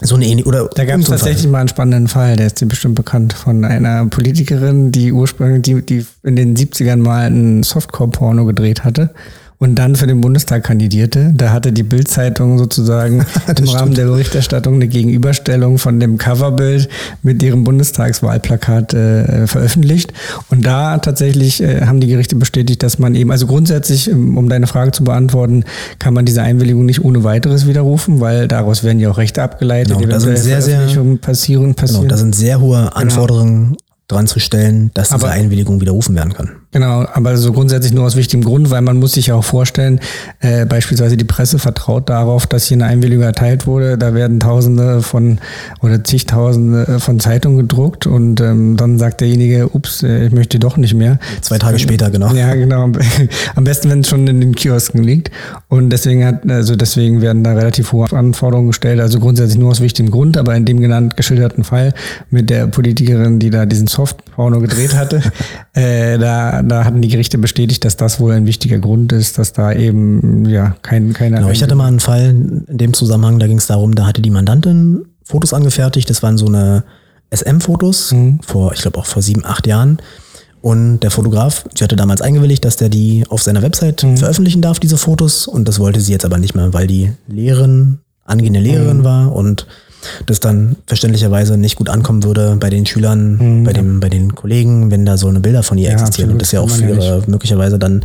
so eine ähnliche oder Da gab es tatsächlich mal einen spannenden Fall, der ist dir bestimmt bekannt, von einer Politikerin, die ursprünglich, die, die in den 70ern mal ein Softcore-Porno gedreht hatte und dann für den Bundestag kandidierte. Da hatte die Bild-Zeitung sozusagen (laughs) (laughs) im Rahmen der Berichterstattung eine Gegenüberstellung von dem Coverbild mit ihrem Bundestagswahlplakat äh, veröffentlicht. Und da tatsächlich äh, haben die Gerichte bestätigt, dass man eben, also grundsätzlich, ähm, um deine Frage zu beantworten, kann man diese Einwilligung nicht ohne weiteres widerrufen, weil daraus werden ja auch Rechte abgeleitet, Genau, da sind sehr, sehr- Veröffentlichungen passieren, Genau, passieren. da sind sehr hohe Anforderungen dran zu stellen, dass diese Aber- Einwilligung widerrufen werden kann. Genau, aber so grundsätzlich nur aus wichtigem Grund, weil man muss sich ja auch vorstellen, äh, beispielsweise die Presse vertraut darauf, dass hier eine Einwilligung erteilt wurde. Da werden Tausende von oder zigtausende von Zeitungen gedruckt und ähm, dann sagt derjenige, ups, äh, ich möchte doch nicht mehr. Zwei Tage später, genau. Ja, genau. Am- (laughs) Am besten, wenn es schon in den Kiosken liegt. Und deswegen hat, also deswegen werden da relativ hohe Anforderungen gestellt. Also grundsätzlich nur aus wichtigem Grund, aber in dem genannt geschilderten Fall mit der Politikerin, die da diesen Softporno gedreht hatte, (laughs) äh, da, da hatten die Gerichte bestätigt, dass das wohl ein wichtiger Grund ist, dass da eben ja kein keine. Genau, ich hatte mal einen Fall in dem Zusammenhang, da ging es darum, da hatte die Mandantin Fotos angefertigt, das waren so eine SM-Fotos Mhm. vor, ich glaube auch vor sieben, acht Jahren. Und der Fotograf, sie hatte damals eingewilligt, dass der die auf seiner Website Mhm. veröffentlichen darf, diese Fotos. Und das wollte sie jetzt aber nicht mehr, weil die Lehrerin, angehende Mhm. Lehrerin war und das dann verständlicherweise nicht gut ankommen würde bei den Schülern, bei, dem, bei den Kollegen, wenn da so eine Bilder von ihr Mhm. Ja, existieren. absolut, Und das ja auch für ja ihre möglicherweise dann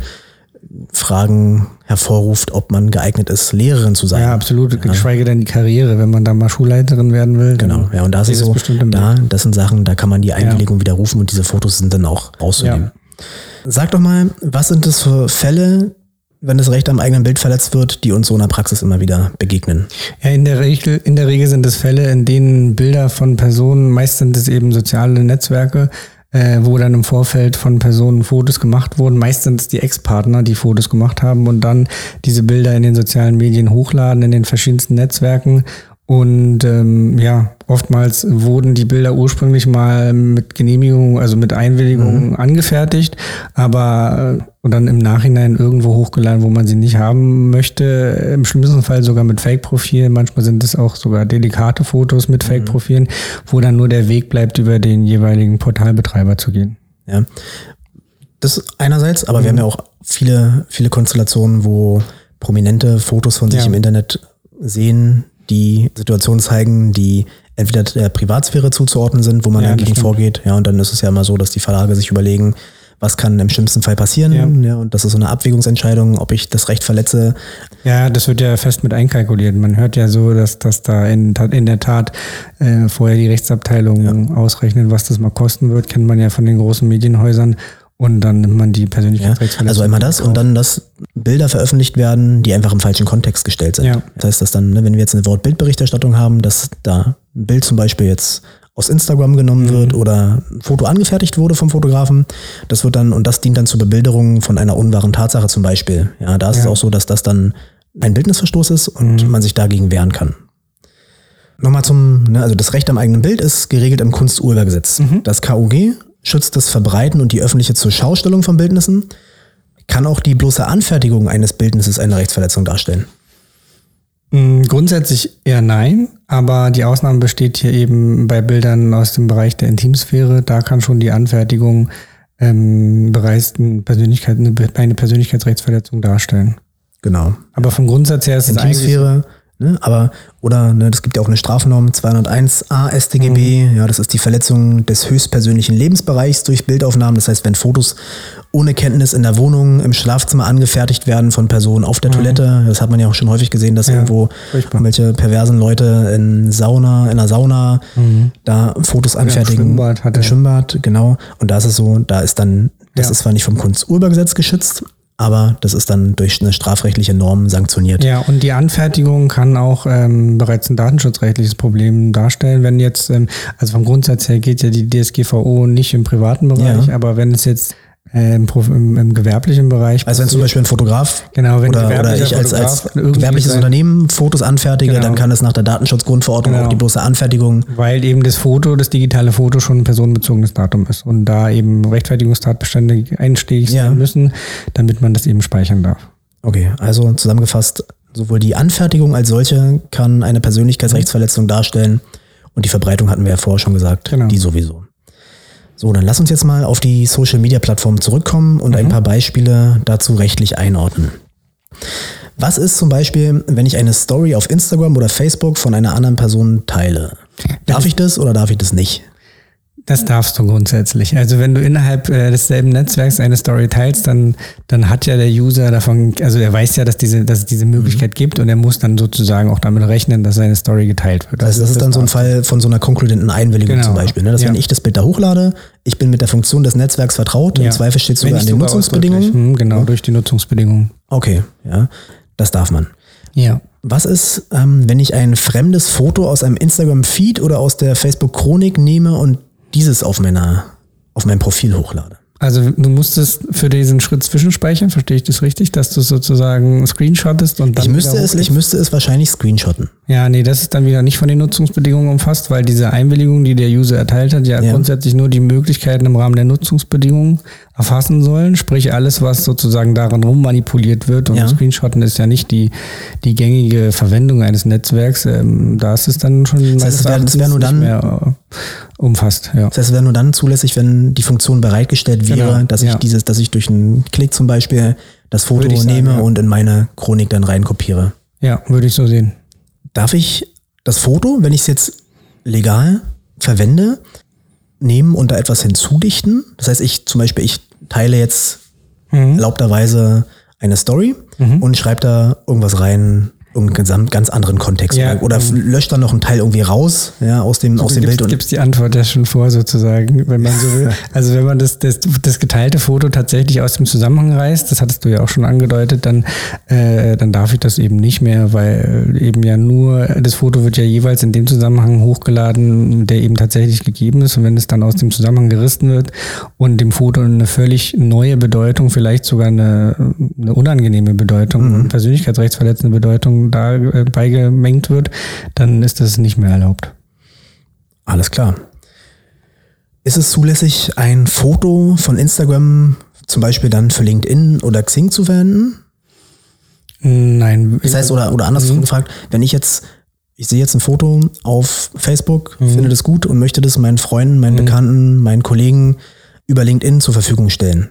Fragen hervorruft, ob man geeignet ist, Lehrerin zu sein. ja, absolut. Geschweige denn die Karriere, wenn man da mal Schulleiterin werden will. Genau, ja, und da ist es so, da, das sind Sachen, da kann man die Einwilligung widerrufen und diese Fotos sind dann auch rauszunehmen. Sag doch mal, was sind das für Fälle, wenn das Recht am eigenen Bild verletzt wird, die uns so in der Praxis immer wieder begegnen? Ja, in der Regel, in der Regel sind es Fälle, in denen Bilder von Personen, meist sind es eben soziale Netzwerke, äh, wo dann im Vorfeld von Personen Fotos gemacht wurden. Meist sind es die Ex-Partner, die Fotos gemacht haben und dann diese Bilder in den sozialen Medien hochladen, in den verschiedensten Netzwerken. Und ähm, ja, oftmals wurden die Bilder ursprünglich mal mit Genehmigung, also mit Einwilligung angefertigt, aber äh, und dann im Nachhinein irgendwo hochgeladen, wo man sie nicht haben möchte. Im schlimmsten Fall sogar mit Fake-Profilen. Manchmal sind es auch sogar delikate Fotos mit Fake-Profilen, wo dann nur der Weg bleibt, über den jeweiligen Portalbetreiber zu gehen. Ja. Das einerseits, aber wir haben ja auch viele, viele Konstellationen, wo prominente Fotos von sich Ja. im Internet sehen, die Situationen zeigen, die entweder der Privatsphäre zuzuordnen sind, wo man Ja, dagegen vorgeht. Ja, und dann ist es ja immer so, dass die Verlage sich überlegen, was kann im schlimmsten Fall passieren. Ja. Ja. und das ist so eine Abwägungsentscheidung, ob ich das Recht verletze. Ja, das wird ja fest mit einkalkuliert. Man hört ja so, dass, dass da in, in der Tat äh, vorher die Rechtsabteilung ausrechnet, was das mal kosten wird. Kennt man ja von den großen Medienhäusern. Und dann nimmt man die Ja. Persönlichkeitsrechtsverletzung. Also einmal das und dann, dass Bilder veröffentlicht werden, die einfach im falschen Kontext gestellt sind. Ja. Das heißt, dass dann, ne, wenn wir jetzt eine Wort-Bild-Berichterstattung haben, dass da ein Bild zum Beispiel jetzt aus Instagram genommen wird oder ein Foto angefertigt wurde vom Fotografen, das wird dann, und das dient dann zur Bebilderung von einer unwahren Tatsache zum Beispiel. Ja, da ist es Ja. auch so, dass das dann ein Bildnisverstoß ist und man sich dagegen wehren kann. Nochmal zum, ne, also das Recht am eigenen Bild ist geregelt im Kunsturhebergesetz. Das KUG schützt das Verbreiten und die öffentliche Zurschaustellung von Bildnissen, kann auch die bloße Anfertigung eines Bildnisses eine Rechtsverletzung darstellen. Mm, Grundsätzlich eher nein, aber die Ausnahme besteht hier eben bei Bildern aus dem Bereich der Intimsphäre. Da kann schon die Anfertigung ähm, bereits eine, Persönlichkeit, eine, Persönlichkeitsrechtsverletzung darstellen. Genau. Aber vom Grundsatz her ist es eigentlich Intimsphäre, ne, aber, oder, ne, das gibt ja auch eine Strafnorm 201a StGB, ja, das ist die Verletzung des höchstpersönlichen Lebensbereichs durch Bildaufnahmen. Das heißt, wenn Fotos ohne Kenntnis in der Wohnung, im Schlafzimmer angefertigt werden von Personen auf der Toilette, das hat man ja auch schon häufig gesehen, dass Ja, irgendwo furchtbar. welche perversen Leute in Sauna, in einer Sauna da Fotos anfertigen. Schwimmbad hat Im er. Schwimmbad, genau. Und da ist es so, da ist dann, das Ja. ist zwar nicht vom Kunsturhebergesetz geschützt, aber das ist dann durch eine strafrechtliche Norm sanktioniert. Ja, und die Anfertigung kann auch ähm, bereits ein datenschutzrechtliches Problem darstellen. Wenn jetzt, ähm, also vom Grundsatz her geht ja die DSGVO nicht im privaten Bereich, Ja. aber wenn es jetzt äh, im, im, im gewerblichen Bereich Also wenn zum Beispiel ein Fotograf Genau, wenn oder, oder ich als, als gewerbliches sein- Unternehmen Fotos anfertige, Genau. dann kann es nach der Datenschutzgrundverordnung Genau. auch die bloße Anfertigung. Weil eben das Foto, das digitale Foto schon ein personenbezogenes Datum ist und da eben Rechtfertigungstatbestände einstieg Ja. müssen, damit man das eben speichern darf. Okay, also zusammengefasst, sowohl die Anfertigung als solche kann eine Persönlichkeitsrechtsverletzung darstellen und die Verbreitung hatten wir ja vorher schon gesagt, Genau. die sowieso. So, dann lass uns jetzt mal auf die Social Media Plattformen zurückkommen und ein paar Beispiele dazu rechtlich einordnen. Was ist zum Beispiel, wenn ich eine Story auf Instagram oder Facebook von einer anderen Person teile? Darf ich das oder darf ich das nicht? Das darfst du grundsätzlich. Also wenn du innerhalb äh, desselben Netzwerks eine Story teilst, dann, dann hat ja der User davon, also er weiß ja, dass, diese, dass es diese Möglichkeit gibt und er muss dann sozusagen auch damit rechnen, dass seine Story geteilt wird. Also das ist dann so ein Fall von so einer konkludenten Einwilligung Genau. zum Beispiel. Ne? Dass wenn Ja. ich das Bild da hochlade, ich bin mit der Funktion des Netzwerks vertraut, im Ja. Zweifel steht Wenn sogar an den Nutzungsbedingungen. Hm, genau, durch die Nutzungsbedingungen. Okay, ja, das darf man. Ja. Was ist, ähm, wenn ich ein fremdes Foto aus einem Instagram-Feed oder aus der Facebook-Chronik nehme und dieses auf meiner, auf meinem Profil hochlade? Also du musstest für diesen Schritt zwischenspeichern, verstehe ich das richtig, dass du sozusagen screenshottest und dann Ich müsste, es, ich müsste es wahrscheinlich screenshotten. Ja, nee, das ist dann wieder nicht von den Nutzungsbedingungen umfasst, weil diese Einwilligung, die der User erteilt hat, ja, Ja. grundsätzlich nur die Möglichkeiten im Rahmen der Nutzungsbedingungen erfassen sollen. Sprich, alles, was sozusagen daran rummanipuliert wird. Und Ja. Screenshotten ist ja nicht die, die gängige Verwendung eines Netzwerks. Ähm, da ist es dann schon heißt, es wär- wär nur nicht dann- mehr äh, umfasst. Ja. Das heißt, es wäre nur dann zulässig, wenn die Funktion bereitgestellt wäre, Genau, dass ich ja. dieses, dass ich durch einen Klick zum Beispiel das Foto sagen, nehme ja. und in meine Chronik dann reinkopiere. ja, würde ich so sehen. Darf ich das Foto, wenn ich es jetzt legal verwende, nehmen und da etwas hinzudichten? Das heißt, ich zum Beispiel, ich teile jetzt Mhm. erlaubterweise eine Story und schreibe da irgendwas rein, irgendeinen gesamt- ganz anderen Kontext. Ja, oder f- löscht dann noch einen Teil irgendwie raus, ja, aus dem, aus dem Du Bild. Und, gibst die Antwort ja schon vor, sozusagen, wenn man so will. Also wenn man das, das, das geteilte Foto tatsächlich aus dem Zusammenhang reißt, das hattest du ja auch schon angedeutet, dann, äh, dann darf ich das eben nicht mehr, weil äh, eben ja nur, das Foto wird ja jeweils in dem Zusammenhang hochgeladen, der eben tatsächlich gegeben ist. Und wenn es dann aus dem Zusammenhang gerissen wird und dem Foto eine völlig neue Bedeutung, vielleicht sogar eine, eine unangenehme Bedeutung, eine persönlichkeitsrechtsverletzende Bedeutung da äh, beigemengt wird, dann ist das nicht mehr erlaubt. alles klar. Ist es zulässig, ein Foto von Instagram zum Beispiel dann für LinkedIn oder Xing zu verwenden? Nein. Das heißt, oder, oder anders gefragt, wenn ich jetzt, ich sehe jetzt ein Foto auf Facebook, finde das gut und möchte das meinen Freunden, meinen Bekannten, meinen Kollegen über LinkedIn zur Verfügung stellen.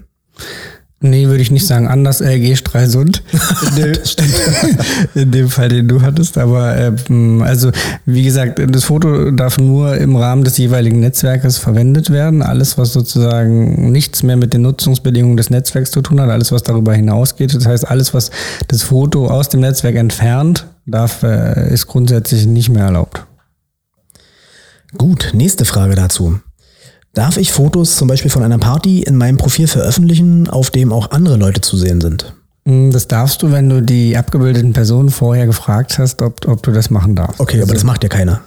Nee, würde ich nicht sagen. Anders LG Stralsund. (laughs) In dem, (laughs) in dem Fall, den du hattest. Aber ähm, also, wie gesagt, das Foto darf nur im Rahmen des jeweiligen Netzwerkes verwendet werden. Alles, was sozusagen nichts mehr mit den Nutzungsbedingungen des Netzwerks zu tun hat, alles, was darüber hinausgeht. Das heißt, alles, was das Foto aus dem Netzwerk entfernt, darf, äh, ist grundsätzlich nicht mehr erlaubt. Gut, nächste Frage dazu. Darf ich Fotos zum Beispiel von einer Party in meinem Profil veröffentlichen, auf dem auch andere Leute zu sehen sind? Mm, Das darfst du, wenn du die abgebildeten Personen vorher gefragt hast, ob, ob du das machen darfst. Okay, aber das macht ja keiner.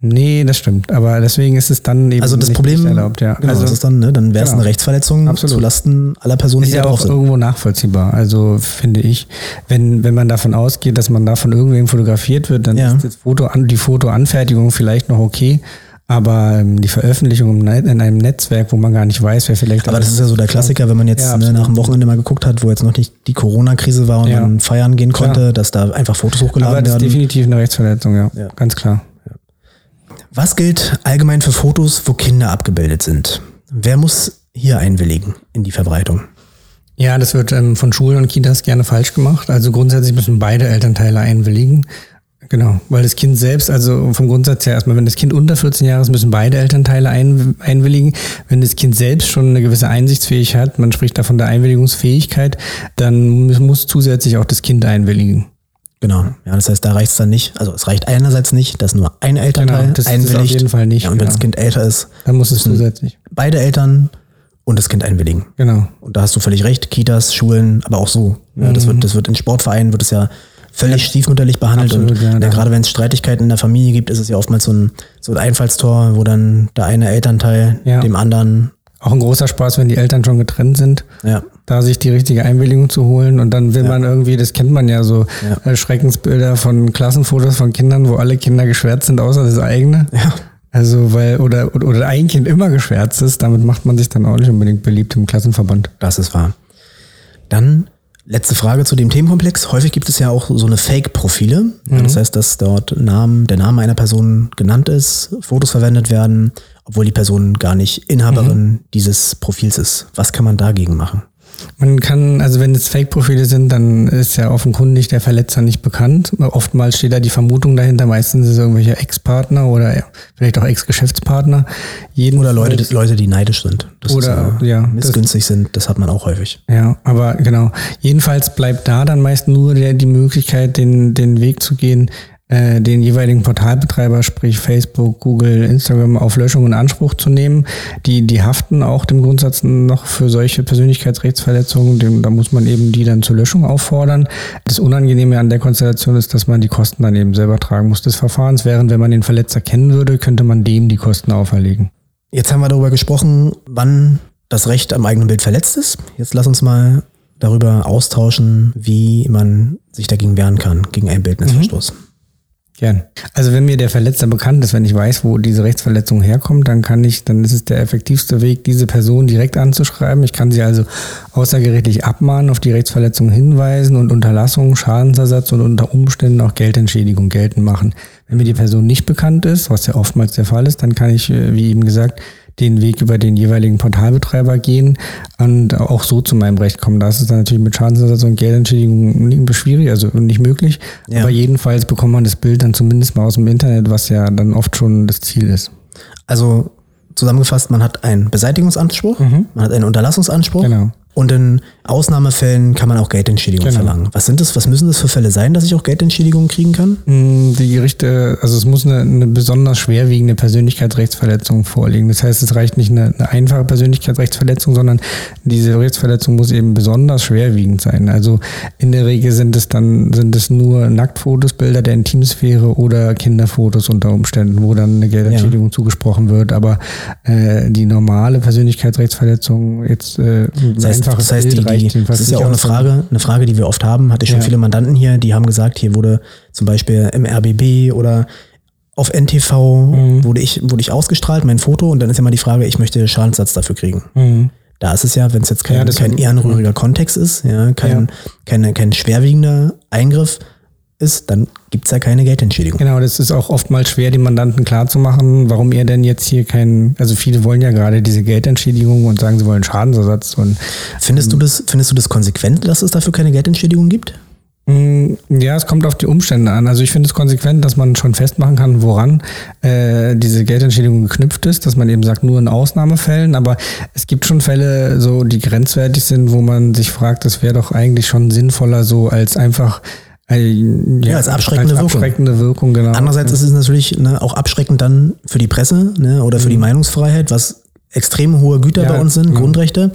Nee, das stimmt. Aber deswegen ist es dann eben Also das nicht, Problem, nicht erlaubt. Ja. genau, also das ist dann, ne, dann wäre es genau. eine Rechtsverletzung Absolut. zulasten aller Personen, ist die da ja drauf auch sind. irgendwo nachvollziehbar. Also finde ich, wenn, wenn man davon ausgeht, dass man da von irgendwem fotografiert wird, dann Ja. ist das Foto an, die Fotoanfertigung vielleicht noch okay. Aber ähm, die Veröffentlichung in einem Netzwerk, wo man gar nicht weiß, wer vielleicht. Aber das ist ja so der Klassiker, wenn man jetzt Ja, ne, nach dem Wochenende mal geguckt hat, wo jetzt noch nicht die Corona-Krise war und Ja. man feiern gehen konnte, Klar. dass da einfach Fotos hochgeladen Aber das ist werden. definitiv eine Rechtsverletzung, ja. Ja. Ganz klar. Was gilt allgemein für Fotos, wo Kinder abgebildet sind? Wer muss hier einwilligen in die Verbreitung? Ja, das wird ähm, von Schulen und Kitas gerne falsch gemacht. Also grundsätzlich müssen beide Elternteile einwilligen. Genau, weil das Kind selbst, also vom Grundsatz her erstmal, wenn das Kind unter 14 Jahre ist, müssen beide Elternteile ein, einwilligen. Wenn das Kind selbst schon eine gewisse Einsichtsfähigkeit hat, man spricht da von der Einwilligungsfähigkeit, dann muss, muss zusätzlich auch das Kind einwilligen. Genau. Ja, das heißt, da reicht es dann nicht. Also es reicht einerseits nicht, dass nur ein Elternteil Genau, das- das einwilligt. auf jeden Fall nicht, Ja, und wenn das genau. Kind älter ist, Dann muss es zusätzlich. beide Eltern und das Kind einwilligen. Genau. Und da hast du völlig recht, Kitas, Schulen, aber auch so. Ja, das, wird, das wird in Sportvereinen wird es ja völlig stiefmütterlich behandelt. Absolut, und ja, ja, da- gerade wenn es Streitigkeiten in der Familie gibt, ist es ja oftmals so ein, so ein Einfallstor, wo dann der eine Elternteil Ja. dem anderen, Auch ein großer Spaß, wenn die Eltern schon getrennt sind. ja, da sich die richtige Einwilligung zu holen und dann will man irgendwie, das kennt man ja so, äh, Schreckensbilder von Klassenfotos von Kindern, wo alle Kinder geschwärzt sind, außer das eigene. Ja. Also, weil, oder, oder, oder ein Kind immer geschwärzt ist, damit macht man sich dann auch nicht unbedingt beliebt im Klassenverband. das ist wahr. Dann letzte Frage zu dem Themenkomplex. Häufig gibt es ja auch so eine Fake-Profile. Ja, das heißt, dass dort Namen, der Name einer Person genannt ist, Fotos verwendet werden, obwohl die Person gar nicht Inhaberin dieses Profils ist. Was kann man dagegen machen? Man kann, also wenn es Fake-Profile sind, dann ist ja offenkundig der Verletzer nicht bekannt. Oftmals steht da die Vermutung dahinter, meistens ist es irgendwelche Ex-Partner oder vielleicht auch Ex-Geschäftspartner. Jeden Oder Leute, die- Leute, die neidisch sind. Das Oder, ist, äh, ja, das- missgünstig sind, das hat man auch häufig. Ja, aber genau. Jedenfalls bleibt da dann meist nur der, die Möglichkeit, den, den Weg zu gehen, äh, den jeweiligen Portalbetreiber, sprich Facebook, Google, Instagram, auf Löschung in Anspruch zu nehmen. Die, die haften auch dem Grundsatz noch für solche Persönlichkeitsrechtsverletzungen. Dem, da muss man eben die dann zur Löschung auffordern. Das Unangenehme an der Konstellation ist, dass man die Kosten dann eben selber tragen muss des Verfahrens, während wenn man den Verletzer kennen würde, könnte man dem die Kosten auferlegen. Jetzt haben wir darüber gesprochen, wann das Recht am eigenen Bild verletzt ist. Jetzt lass uns mal darüber austauschen, wie man sich dagegen wehren kann, gegen einen Bildnisverstoß. Gern. Also wenn mir der Verletzer bekannt ist, wenn ich weiß, wo diese Rechtsverletzung herkommt, dann kann ich, dann ist es der effektivste Weg, diese Person direkt anzuschreiben. Ich kann sie also außergerichtlich abmahnen, auf die Rechtsverletzung hinweisen und Unterlassung, Schadensersatz und unter Umständen auch Geldentschädigung geltend machen. Wenn mir die Person nicht bekannt ist, was ja oftmals der Fall ist, dann kann ich, äh, wie eben gesagt, den Weg über den jeweiligen Portalbetreiber gehen und auch so zu meinem Recht kommen. Das ist dann natürlich mit Schadensersatz und Geldentschädigung schwierig, also nicht möglich. Ja. Aber jedenfalls bekommt man das Bild dann zumindest mal aus dem Internet, was ja dann oft schon das Ziel ist. Also zusammengefasst, man hat einen Beseitigungsanspruch, man hat einen Unterlassungsanspruch Genau. Und in Ausnahmefällen kann man auch Geldentschädigung Genau. verlangen. Was sind das, was müssen das für Fälle sein, dass ich auch Geldentschädigung kriegen kann? Mm, Die Gerichte, also es muss eine, eine besonders schwerwiegende Persönlichkeitsrechtsverletzung vorliegen. Das heißt, es reicht nicht eine, eine einfache Persönlichkeitsrechtsverletzung, sondern diese Rechtsverletzung muss eben besonders schwerwiegend sein. Also in der Regel sind es dann sind es nur Nacktfotos, Bilder der Intimsphäre oder Kinderfotos unter Umständen, wo dann eine Geldentschädigung zugesprochen wird. Aber äh, die normale Persönlichkeitsrechtsverletzung jetzt äh, Das heißt, einfaches das, heißt die, Bild die, das ist ja auch eine. Frage, eine Frage, die wir oft haben. Hatte ich schon Ja. viele Mandanten hier, die haben gesagt, hier wurde zum Beispiel im RBB oder auf NTV Mhm. wurde ich wurde ich ausgestrahlt, mein Foto, und dann ist ja mal die Frage, ich möchte Schadenssatz dafür kriegen. Mhm. Da ist es ja, wenn es jetzt kein, Ja, kein ehrenrühriger Kontext ist, ja, kein, Ja. Kein, kein schwerwiegender Eingriff, ist, dann gibt's ja keine Geldentschädigung. Genau, das ist auch oftmals schwer, den Mandanten klarzumachen, warum ihr denn jetzt hier kein, also viele wollen ja gerade diese Geldentschädigung und sagen, sie wollen Schadensersatz. Und, findest, ähm, du das, findest du das konsequent, dass es dafür keine Geldentschädigung gibt? Mm, ja, es kommt auf die Umstände an. Also ich finde es konsequent, dass man schon festmachen kann, woran äh, diese Geldentschädigung geknüpft ist, dass man eben sagt, nur in Ausnahmefällen. Aber es gibt schon Fälle, so die grenzwertig sind, wo man sich fragt, das wäre doch eigentlich schon sinnvoller, so als einfach ja, ja, als abschreckende, als abschreckende Wirkung. Wirkung. genau. Andererseits ist es natürlich ne, auch abschreckend dann für die Presse ne, oder für mhm. die Meinungsfreiheit, was extrem hohe Güter ja, bei uns sind, ja. Grundrechte.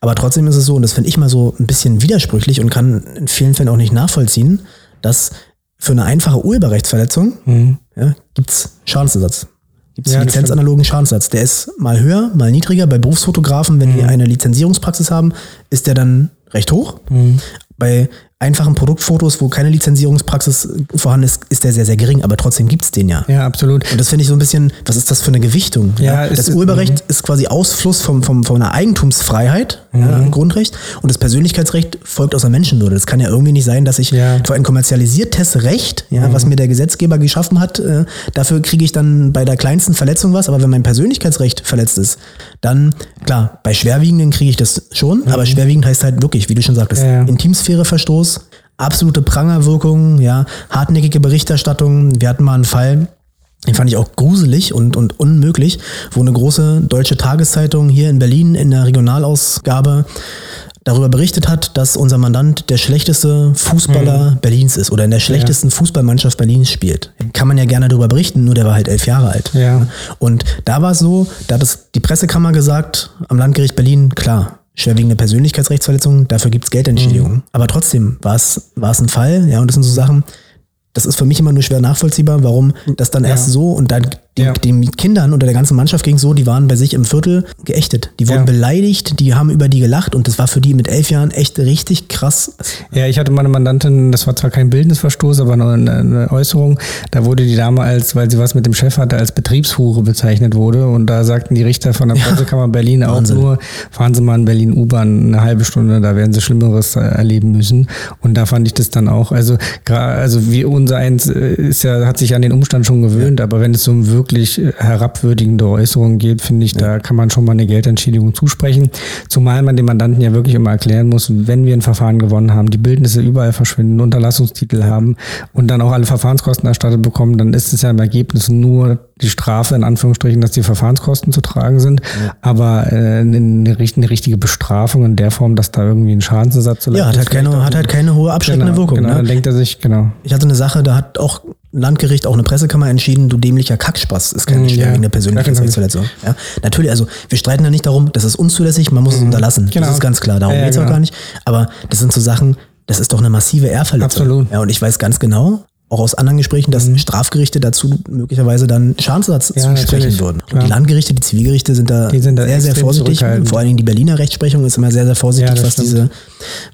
Aber trotzdem ist es so, und das finde ich mal so ein bisschen widersprüchlich und kann in vielen Fällen auch nicht nachvollziehen, dass für eine einfache Urheberrechtsverletzung mhm. ja, gibt es Schadensersatz. Gibt es ja, lizenzanalogen Schadensersatz. Der ist mal höher, mal niedriger. Bei Berufsfotografen, wenn mhm. die eine Lizenzierungspraxis haben, ist der dann recht hoch. Mhm. Bei einfachen Produktfotos, wo keine Lizenzierungspraxis vorhanden ist, ist der sehr, sehr gering, aber trotzdem gibt es den ja. Ja, absolut. Und das finde ich so ein bisschen, was ist das für eine Gewichtung? Ja, ja? Das Urheberrecht mhm. ist quasi Ausfluss vom, vom, von einer Eigentumsfreiheit, mhm. ja, Grundrecht, und das Persönlichkeitsrecht folgt aus der Menschenwürde. Das kann ja irgendwie nicht sein, dass ich ja. für ein kommerzialisiertes Recht, ja, mhm. was mir der Gesetzgeber geschaffen hat, äh, dafür kriege ich dann bei der kleinsten Verletzung was, aber wenn mein Persönlichkeitsrecht verletzt ist, dann, klar, bei schwerwiegenden kriege ich das schon, mhm. aber schwerwiegend heißt halt wirklich, wie du schon sagtest, Intimsphäreverstoß, absolute Prangerwirkung, ja, hartnäckige Berichterstattung. Wir hatten mal einen Fall, den fand ich auch gruselig und, und unmöglich, wo eine große deutsche Tageszeitung hier in Berlin in der Regionalausgabe darüber berichtet hat, dass unser Mandant der schlechteste Fußballer mhm. Berlins ist oder in der schlechtesten ja. Fußballmannschaft Berlins spielt. Kann man ja gerne darüber berichten, nur der war halt elf Jahre alt. Ja. Und da war es so, da hat es die Pressekammer gesagt, am Landgericht Berlin, klar, schwerwiegende Persönlichkeitsrechtsverletzung, dafür gibt's Geldentschädigung. Mhm. Aber trotzdem war es, war es ein Fall, ja, und das sind so Sachen, das ist für mich immer nur schwer nachvollziehbar, warum das dann ja. erst so und dann die, ja. den Kindern oder der ganzen Mannschaft ging so, die waren bei sich im Viertel geächtet. Die wurden ja. beleidigt, die haben über die gelacht und das war für die mit elf Jahren echt richtig krass. Ja, ich hatte meine Mandantin, das war zwar kein Bildnisverstoß, aber eine, eine Äußerung, da wurde die Dame als, weil sie was mit dem Chef hatte, als Betriebshure bezeichnet wurde und da sagten die Richter von der Pressekammer Berlin auch Wahnsinn. nur, fahren Sie mal in Berlin U-Bahn eine halbe Stunde, da werden Sie Schlimmeres äh, erleben müssen und da fand ich das dann auch, also, also wie unser eins äh, ist ja, hat sich an den Umstand schon gewöhnt, aber wenn es so ein wirklich herabwürdigende Äußerungen geht, finde ich, ja. da kann man schon mal eine Geldentschädigung zusprechen. Zumal man dem Mandanten ja wirklich immer erklären muss, wenn wir ein Verfahren gewonnen haben, die Bildnisse überall verschwinden, Unterlassungstitel haben und dann auch alle Verfahrenskosten erstattet bekommen, dann ist es ja im Ergebnis nur die Strafe in Anführungsstrichen, dass die Verfahrenskosten zu tragen sind, ja. aber äh, eine, eine, richtige Bestrafung in der Form, dass da irgendwie ein Schadensersatz zu Ja, hat halt, keine, hat halt keine hohe abschreckende genau, Wirkung. Genau, ne? dann denkt er sich, genau. Ich hatte eine Sache, da hat auch Landgericht, auch eine Pressekammer entschieden, du dämlicher Kackspaß ist keine mm, schwerwiegende ja. Persönlichkeitsrechtsverletzung. Ja, natürlich, also wir streiten da nicht darum, das ist unzulässig, man muss mm, es mhm. unterlassen. Genau. Das ist ganz klar, darum ja, geht's genau. auch gar nicht. Aber das sind so Sachen, das ist doch eine massive Ehrverletzung. Absolut. Ja, und ich weiß ganz genau, auch aus anderen Gesprächen, dass mhm. Strafgerichte dazu möglicherweise dann Schadensersatz ja, zusprechen würden. Und die Landgerichte, die Zivilgerichte sind da, sind da sehr, sehr vorsichtig. Vor allen Dingen die Berliner Rechtsprechung ist immer sehr, sehr vorsichtig, ja, was diese,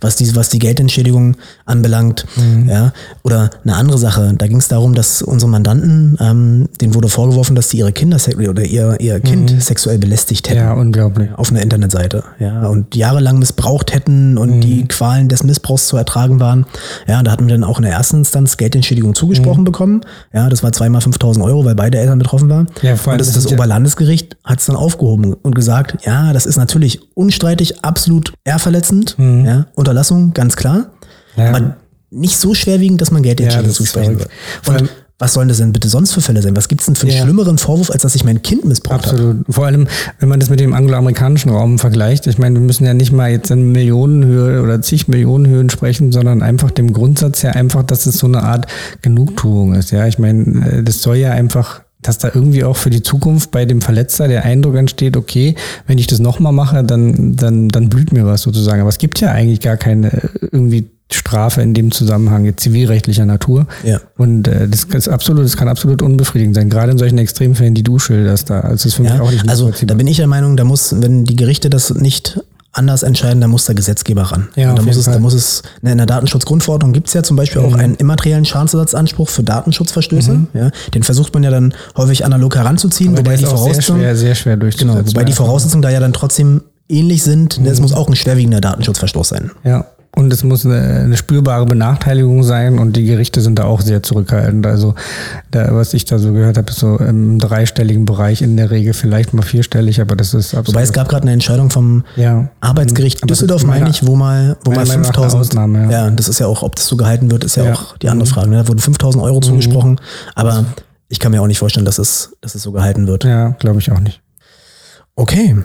was diese, was die Geldentschädigung anbelangt. Mhm. Ja. Oder eine andere Sache, da ging es darum, dass unsere Mandanten, ähm, denen wurde vorgeworfen, dass sie ihre Kinder oder ihr, ihr Kind mhm. sexuell belästigt hätten. Ja, unglaublich. Auf einer Internetseite. Ja. Und jahrelang missbraucht hätten und mhm. die Qualen des Missbrauchs zu ertragen waren. Ja, da hatten wir dann auch in der ersten Instanz Geldentschädigung zugesprochen mhm. bekommen. Ja, das war zweimal 5000 Euro, weil beide Eltern betroffen waren. Ja, vor allem und das, das, das Oberlandesgericht hat es dann aufgehoben und gesagt, ja, das ist natürlich unstreitig, absolut ehrverletzend. Mhm. Ja, Unterlassung, ganz klar. Ja. Aber nicht so schwerwiegend, dass man Geld ja, zusprechen wird. Und was sollen das denn bitte sonst für Fälle sein? Was gibt es denn für einen ja. schlimmeren Vorwurf, als dass ich mein Kind missbraucht habe? Absolut. Vor allem, wenn man das mit dem angloamerikanischen Raum vergleicht. Ich meine, wir müssen ja nicht mal jetzt in Millionenhöhe oder zig Millionenhöhen sprechen, sondern einfach dem Grundsatz ja einfach, dass es so eine Art Genugtuung ist. Ja, ich meine, äh, das soll ja einfach dass da irgendwie auch für die Zukunft bei dem Verletzer der Eindruck entsteht, okay, wenn ich das nochmal mache, dann, dann, dann blüht mir was sozusagen. Aber es gibt ja eigentlich gar keine äh, irgendwie Strafe in dem Zusammenhang jetzt zivilrechtlicher Natur. Ja. Und äh, das ist absolut, das kann absolut unbefriedigend sein, gerade in solchen Extremfällen, die du schilderst da. Also das ist für mich ja, auch nicht Also da bin ich der Meinung, da muss, wenn die Gerichte das nicht anders entscheiden, da muss der Gesetzgeber ran. Ja, da muss es, da muss es, ne, in der Datenschutzgrundverordnung gibt es ja zum Beispiel mhm. auch einen immateriellen Schadensersatzanspruch für Datenschutzverstöße. Mhm. Ja, den versucht man ja dann häufig analog heranzuziehen, Aber wobei die Voraussetzung, sehr schwer, sehr schwer genau, wobei die Voraussetzungen da ja dann trotzdem ähnlich sind. Mhm. Es muss auch ein schwerwiegender Datenschutzverstoß sein. Ja. Und es muss eine, eine, spürbare Benachteiligung sein und die Gerichte sind da auch sehr zurückhaltend. Also da, was ich da so gehört habe, ist so im dreistelligen Bereich in der Regel, vielleicht mal vierstellig, aber das ist absolut. Wobei es gab gerade eine Entscheidung vom ja. Arbeitsgericht Düsseldorf, meine ich, wo mal, wo mal 5000. Ausnahme, ja. ja. das ist ja auch, ob das so gehalten wird, ist ja, ja. auch die andere mhm. Frage. Ne? Da wurden 5000 Euro mhm. zugesprochen, aber ich kann mir auch nicht vorstellen, dass es, dass es so gehalten wird. Ja, glaube ich auch nicht. Okay.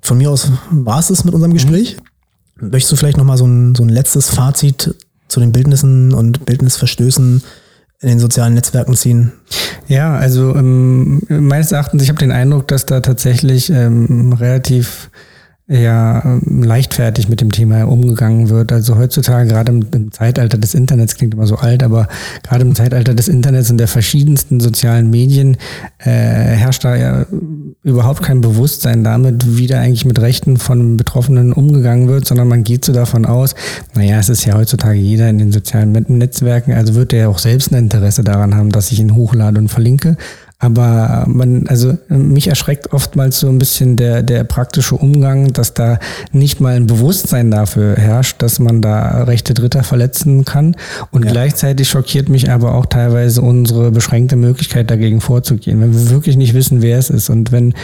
Von mir aus war es es mit unserem Gespräch. Mhm. Möchtest du vielleicht nochmal so ein, so ein letztes Fazit zu den Bildnissen und Bildnisverstößen in den sozialen Netzwerken ziehen? Ja, also ähm, meines Erachtens, ich habe den Eindruck, dass da tatsächlich ähm, relativ ja ähm, leichtfertig mit dem Thema umgegangen wird. Also heutzutage, gerade im, im, Zeitalter des Internets, klingt immer so alt, aber gerade im Zeitalter des Internets und der verschiedensten sozialen Medien äh, herrscht da ja überhaupt kein Bewusstsein damit, wie da eigentlich mit Rechten von Betroffenen umgegangen wird, sondern man geht so davon aus, naja, es ist ja heutzutage jeder in den sozialen Netzwerken, also wird er ja auch selbst ein Interesse daran haben, dass ich ihn hochlade und verlinke. Aber man, also mich erschreckt oftmals so ein bisschen der, der praktische Umgang, dass da nicht mal ein Bewusstsein dafür herrscht, dass man da Rechte Dritter verletzen kann. Und ja. gleichzeitig schockiert mich aber auch teilweise unsere beschränkte Möglichkeit dagegen vorzugehen. Wenn wir wirklich nicht wissen, wer es ist und wenn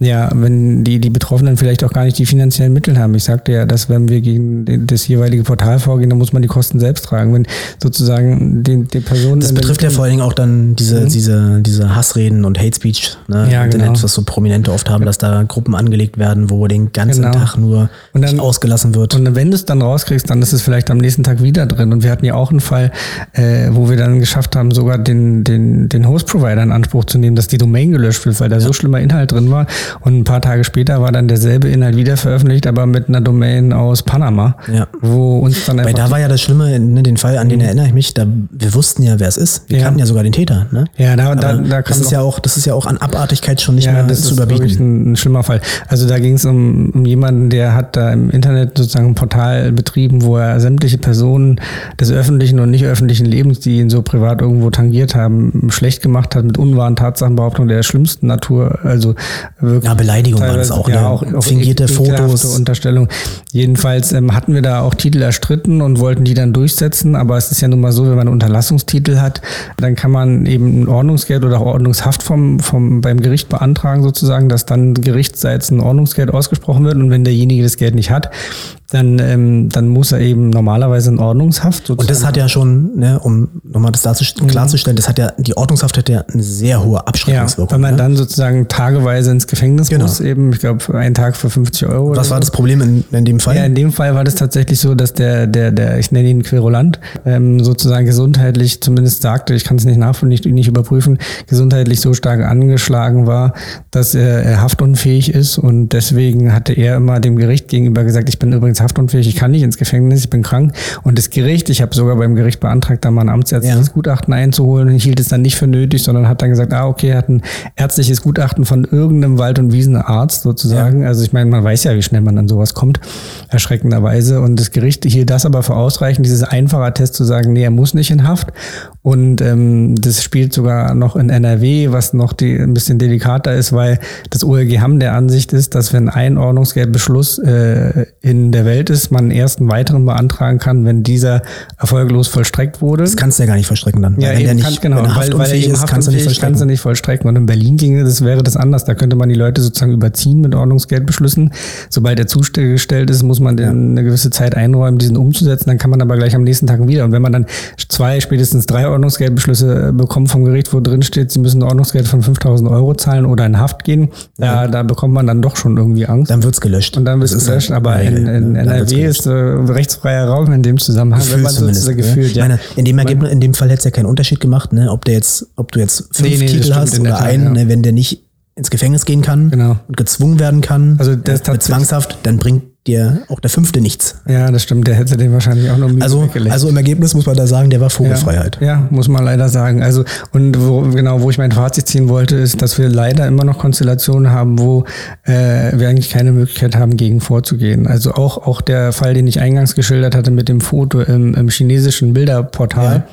ja, wenn die, die Betroffenen vielleicht auch gar nicht die finanziellen Mittel haben. Ich sagte ja, dass wenn wir gegen das jeweilige Portal vorgehen, dann muss man die Kosten selbst tragen. Wenn sozusagen die, die Personen. Das betrifft ja vor allen Dingen auch dann diese, mhm. diese, diese Hassreden und Hate Speech, ne? Ja, Internet, genau. was so Prominente oft haben, dass da Gruppen angelegt werden, wo den ganzen genau. Tag nur und dann, ausgelassen wird. Und wenn du es dann rauskriegst, dann ist es vielleicht am nächsten Tag wieder drin. Und wir hatten ja auch einen Fall, äh, wo wir dann geschafft haben, sogar den, den, den Host-Provider in Anspruch zu nehmen, dass die Domain gelöscht wird, weil da ja. so schlimmer Inhalt drin war. Und ein paar Tage später war dann derselbe Inhalt wieder veröffentlicht, aber mit einer Domain aus Panama. Ja. Wo uns dann einfach. Weil da war ja das Schlimme, ne, den Fall, an den mhm. erinnere ich mich, da wir wussten ja, wer es ist. Wir ja. kannten ja sogar den Täter. Ne? Ja, da, da, da das ist ja auch, das ist ja auch an Abartigkeit schon nicht ja, mehr das zu ist überbieten. Ein, ein schlimmer Fall. Also da ging es um, um jemanden, der hat da im Internet sozusagen ein Portal betrieben, wo er sämtliche Personen des öffentlichen und nicht öffentlichen Lebens, die ihn so privat irgendwo tangiert haben, schlecht gemacht hat mit unwahren Tatsachenbehauptungen der schlimmsten Natur. Also wirklich. Ja, Beleidigung war das auch. Ja, ne? auch, auch fingierte Fotos. Unterstellung. Jedenfalls ähm, hatten wir da auch Titel erstritten und wollten die dann durchsetzen. Aber es ist ja nun mal so, wenn man einen Unterlassungstitel hat, dann kann man eben ein Ordnungsgeld oder Ordnungshaft vom, vom, beim Gericht beantragen sozusagen, dass dann gerichtsseits ein Ordnungsgeld ausgesprochen wird. Und wenn derjenige das Geld nicht hat, dann, ähm, dann muss er eben normalerweise in Ordnungshaft. Sozusagen. Und das hat ja schon, ne, um nochmal das mhm. klarzustellen, das hat ja, die Ordnungshaft hat ja eine sehr hohe Abschreckungswirkung. Ja, wenn man ne? dann sozusagen tageweise ins Gefängnis genau. muss, eben, ich glaube, einen Tag für 50 Euro. Was war das Problem in, in dem Fall? Ja, in dem Fall war das tatsächlich so, dass der, der, der, ich nenne ihn Querulant, ähm, sozusagen gesundheitlich zumindest sagte, ich kann es nicht nachvollziehen, nicht, nicht überprüfen, gesundheitlich so stark angeschlagen war, dass er, er haftunfähig ist und deswegen hatte er immer dem Gericht gegenüber gesagt, ich bin übrigens haftunfähig, ich kann nicht ins Gefängnis, ich bin krank. Und das Gericht, ich habe sogar beim Gericht beantragt, da mal ein amtsärztliches ja. Gutachten einzuholen. Hielt es dann nicht für nötig, sondern hat dann gesagt, ah, okay, er hat ein ärztliches Gutachten von irgendeinem Wald- und Wiesenarzt sozusagen. Ja. Also ich meine, man weiß ja, wie schnell man an sowas kommt, erschreckenderweise. Und das Gericht hielt das aber für ausreichend, dieses einfache Test zu sagen, nee, er muss nicht in Haft. Und ähm, das spielt sogar noch in NRW, was noch die, ein bisschen delikater ist, weil das OLG Hamm der Ansicht ist, dass wenn ein Ordnungsgeldbeschluss äh, in der Welt ist, man erst einen weiteren beantragen kann, wenn dieser erfolglos vollstreckt wurde. Das kannst du ja gar nicht vollstrecken dann. Ja, wenn der nicht, kann, genau, er weil, weil er ist, kannst du nicht vollstrecken. Kannst du nicht vollstrecken. Und in Berlin ginge das, wäre das anders. Da könnte man die Leute sozusagen überziehen mit Ordnungsgeldbeschlüssen. Sobald er zugestellt ist, muss man ja. eine gewisse Zeit einräumen, diesen umzusetzen. Dann kann man aber gleich am nächsten Tag wieder. Und wenn man dann zwei, spätestens drei Ordnungsgeldbeschlüsse bekommt vom Gericht, wo drin steht, sie müssen ein Ordnungsgeld von 5000 Euro zahlen oder in Haft gehen, ja. da, da bekommt man dann doch schon irgendwie Angst. Dann wird's gelöscht. Und dann wird's gelöscht. Aber in, in, NRW ist äh, rechtsfreier Raum in dem Zusammenhang, Gefühl wenn man so gefühlt, ja. Meine, in dem Ergebnis, in dem Fall hätte es ja keinen Unterschied gemacht, ne, ob der jetzt, ob du jetzt fünf nee, nee, Titel hast oder einen, ja. ne, wenn der nicht ins Gefängnis gehen kann genau. und gezwungen werden kann also das mit Zwangshaft, dann bringt dir auch der fünfte nichts. Ja, das stimmt. Der hätte den wahrscheinlich auch noch Mühe also, also im Ergebnis muss man da sagen, der war Vogelfreiheit. Ja, ja, muss man leider sagen. Also und wo, genau, wo ich mein Fazit ziehen wollte, ist, dass wir leider immer noch Konstellationen haben, wo äh, wir eigentlich keine Möglichkeit haben, gegen vorzugehen. Also auch auch der Fall, den ich eingangs geschildert hatte mit dem Foto im, im chinesischen Bilderportal. Ja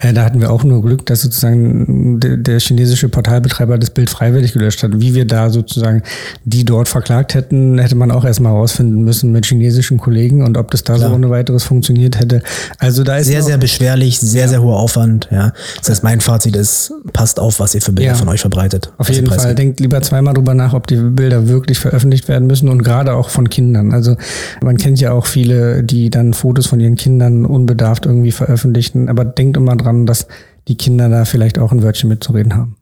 Äh, da hatten wir auch nur Glück, dass sozusagen der, der, chinesische Portalbetreiber das Bild freiwillig gelöscht hat. Wie wir da sozusagen die dort verklagt hätten, hätte man auch erstmal herausfinden müssen mit chinesischen Kollegen und ob das da Klar. so ohne weiteres funktioniert hätte. Also da ist sehr, sehr beschwerlich, sehr, ja. sehr hoher Aufwand. Ja, das heißt, mein Fazit ist, passt auf, was ihr für Bilder ja. von euch verbreitet. Auf jeden Fall. Denkt lieber zweimal drüber nach, ob die Bilder wirklich veröffentlicht werden müssen und gerade auch von Kindern. Also man kennt ja auch viele, die dann Fotos von ihren Kindern unbedarft irgendwie veröffentlichen. Aber denkt immer dran, dass die Kinder da vielleicht auch ein Wörtchen mitzureden haben.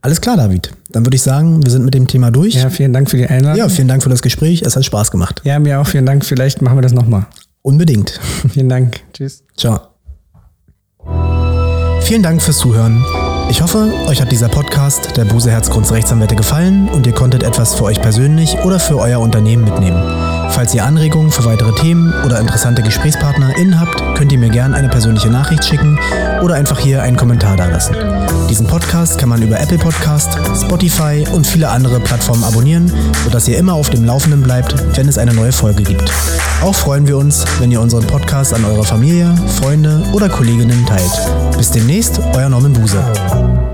Alles klar, David. Dann würde ich sagen, wir sind mit dem Thema durch. Ja, vielen Dank für die Einladung. Ja, vielen Dank für das Gespräch. Es hat Spaß gemacht. Ja, mir auch. Vielen Dank. Vielleicht machen wir das nochmal. Unbedingt. (laughs) Vielen Dank. Tschüss. Ciao. Vielen Dank fürs Zuhören. Ich hoffe, euch hat dieser Podcast der Buse Herzgrundsrechtsanwälte gefallen und ihr konntet etwas für euch persönlich oder für euer Unternehmen mitnehmen. Falls ihr Anregungen für weitere Themen oder interessante GesprächspartnerInnen habt, könnt ihr mir gerne eine persönliche Nachricht schicken oder einfach hier einen Kommentar dalassen. Diesen Podcast kann man über Apple Podcast, Spotify und viele andere Plattformen abonnieren, sodass ihr immer auf dem Laufenden bleibt, wenn es eine neue Folge gibt. Auch freuen wir uns, wenn ihr unseren Podcast an eure Familie, Freunde oder Kolleginnen teilt. Bis demnächst, euer Norman Buse.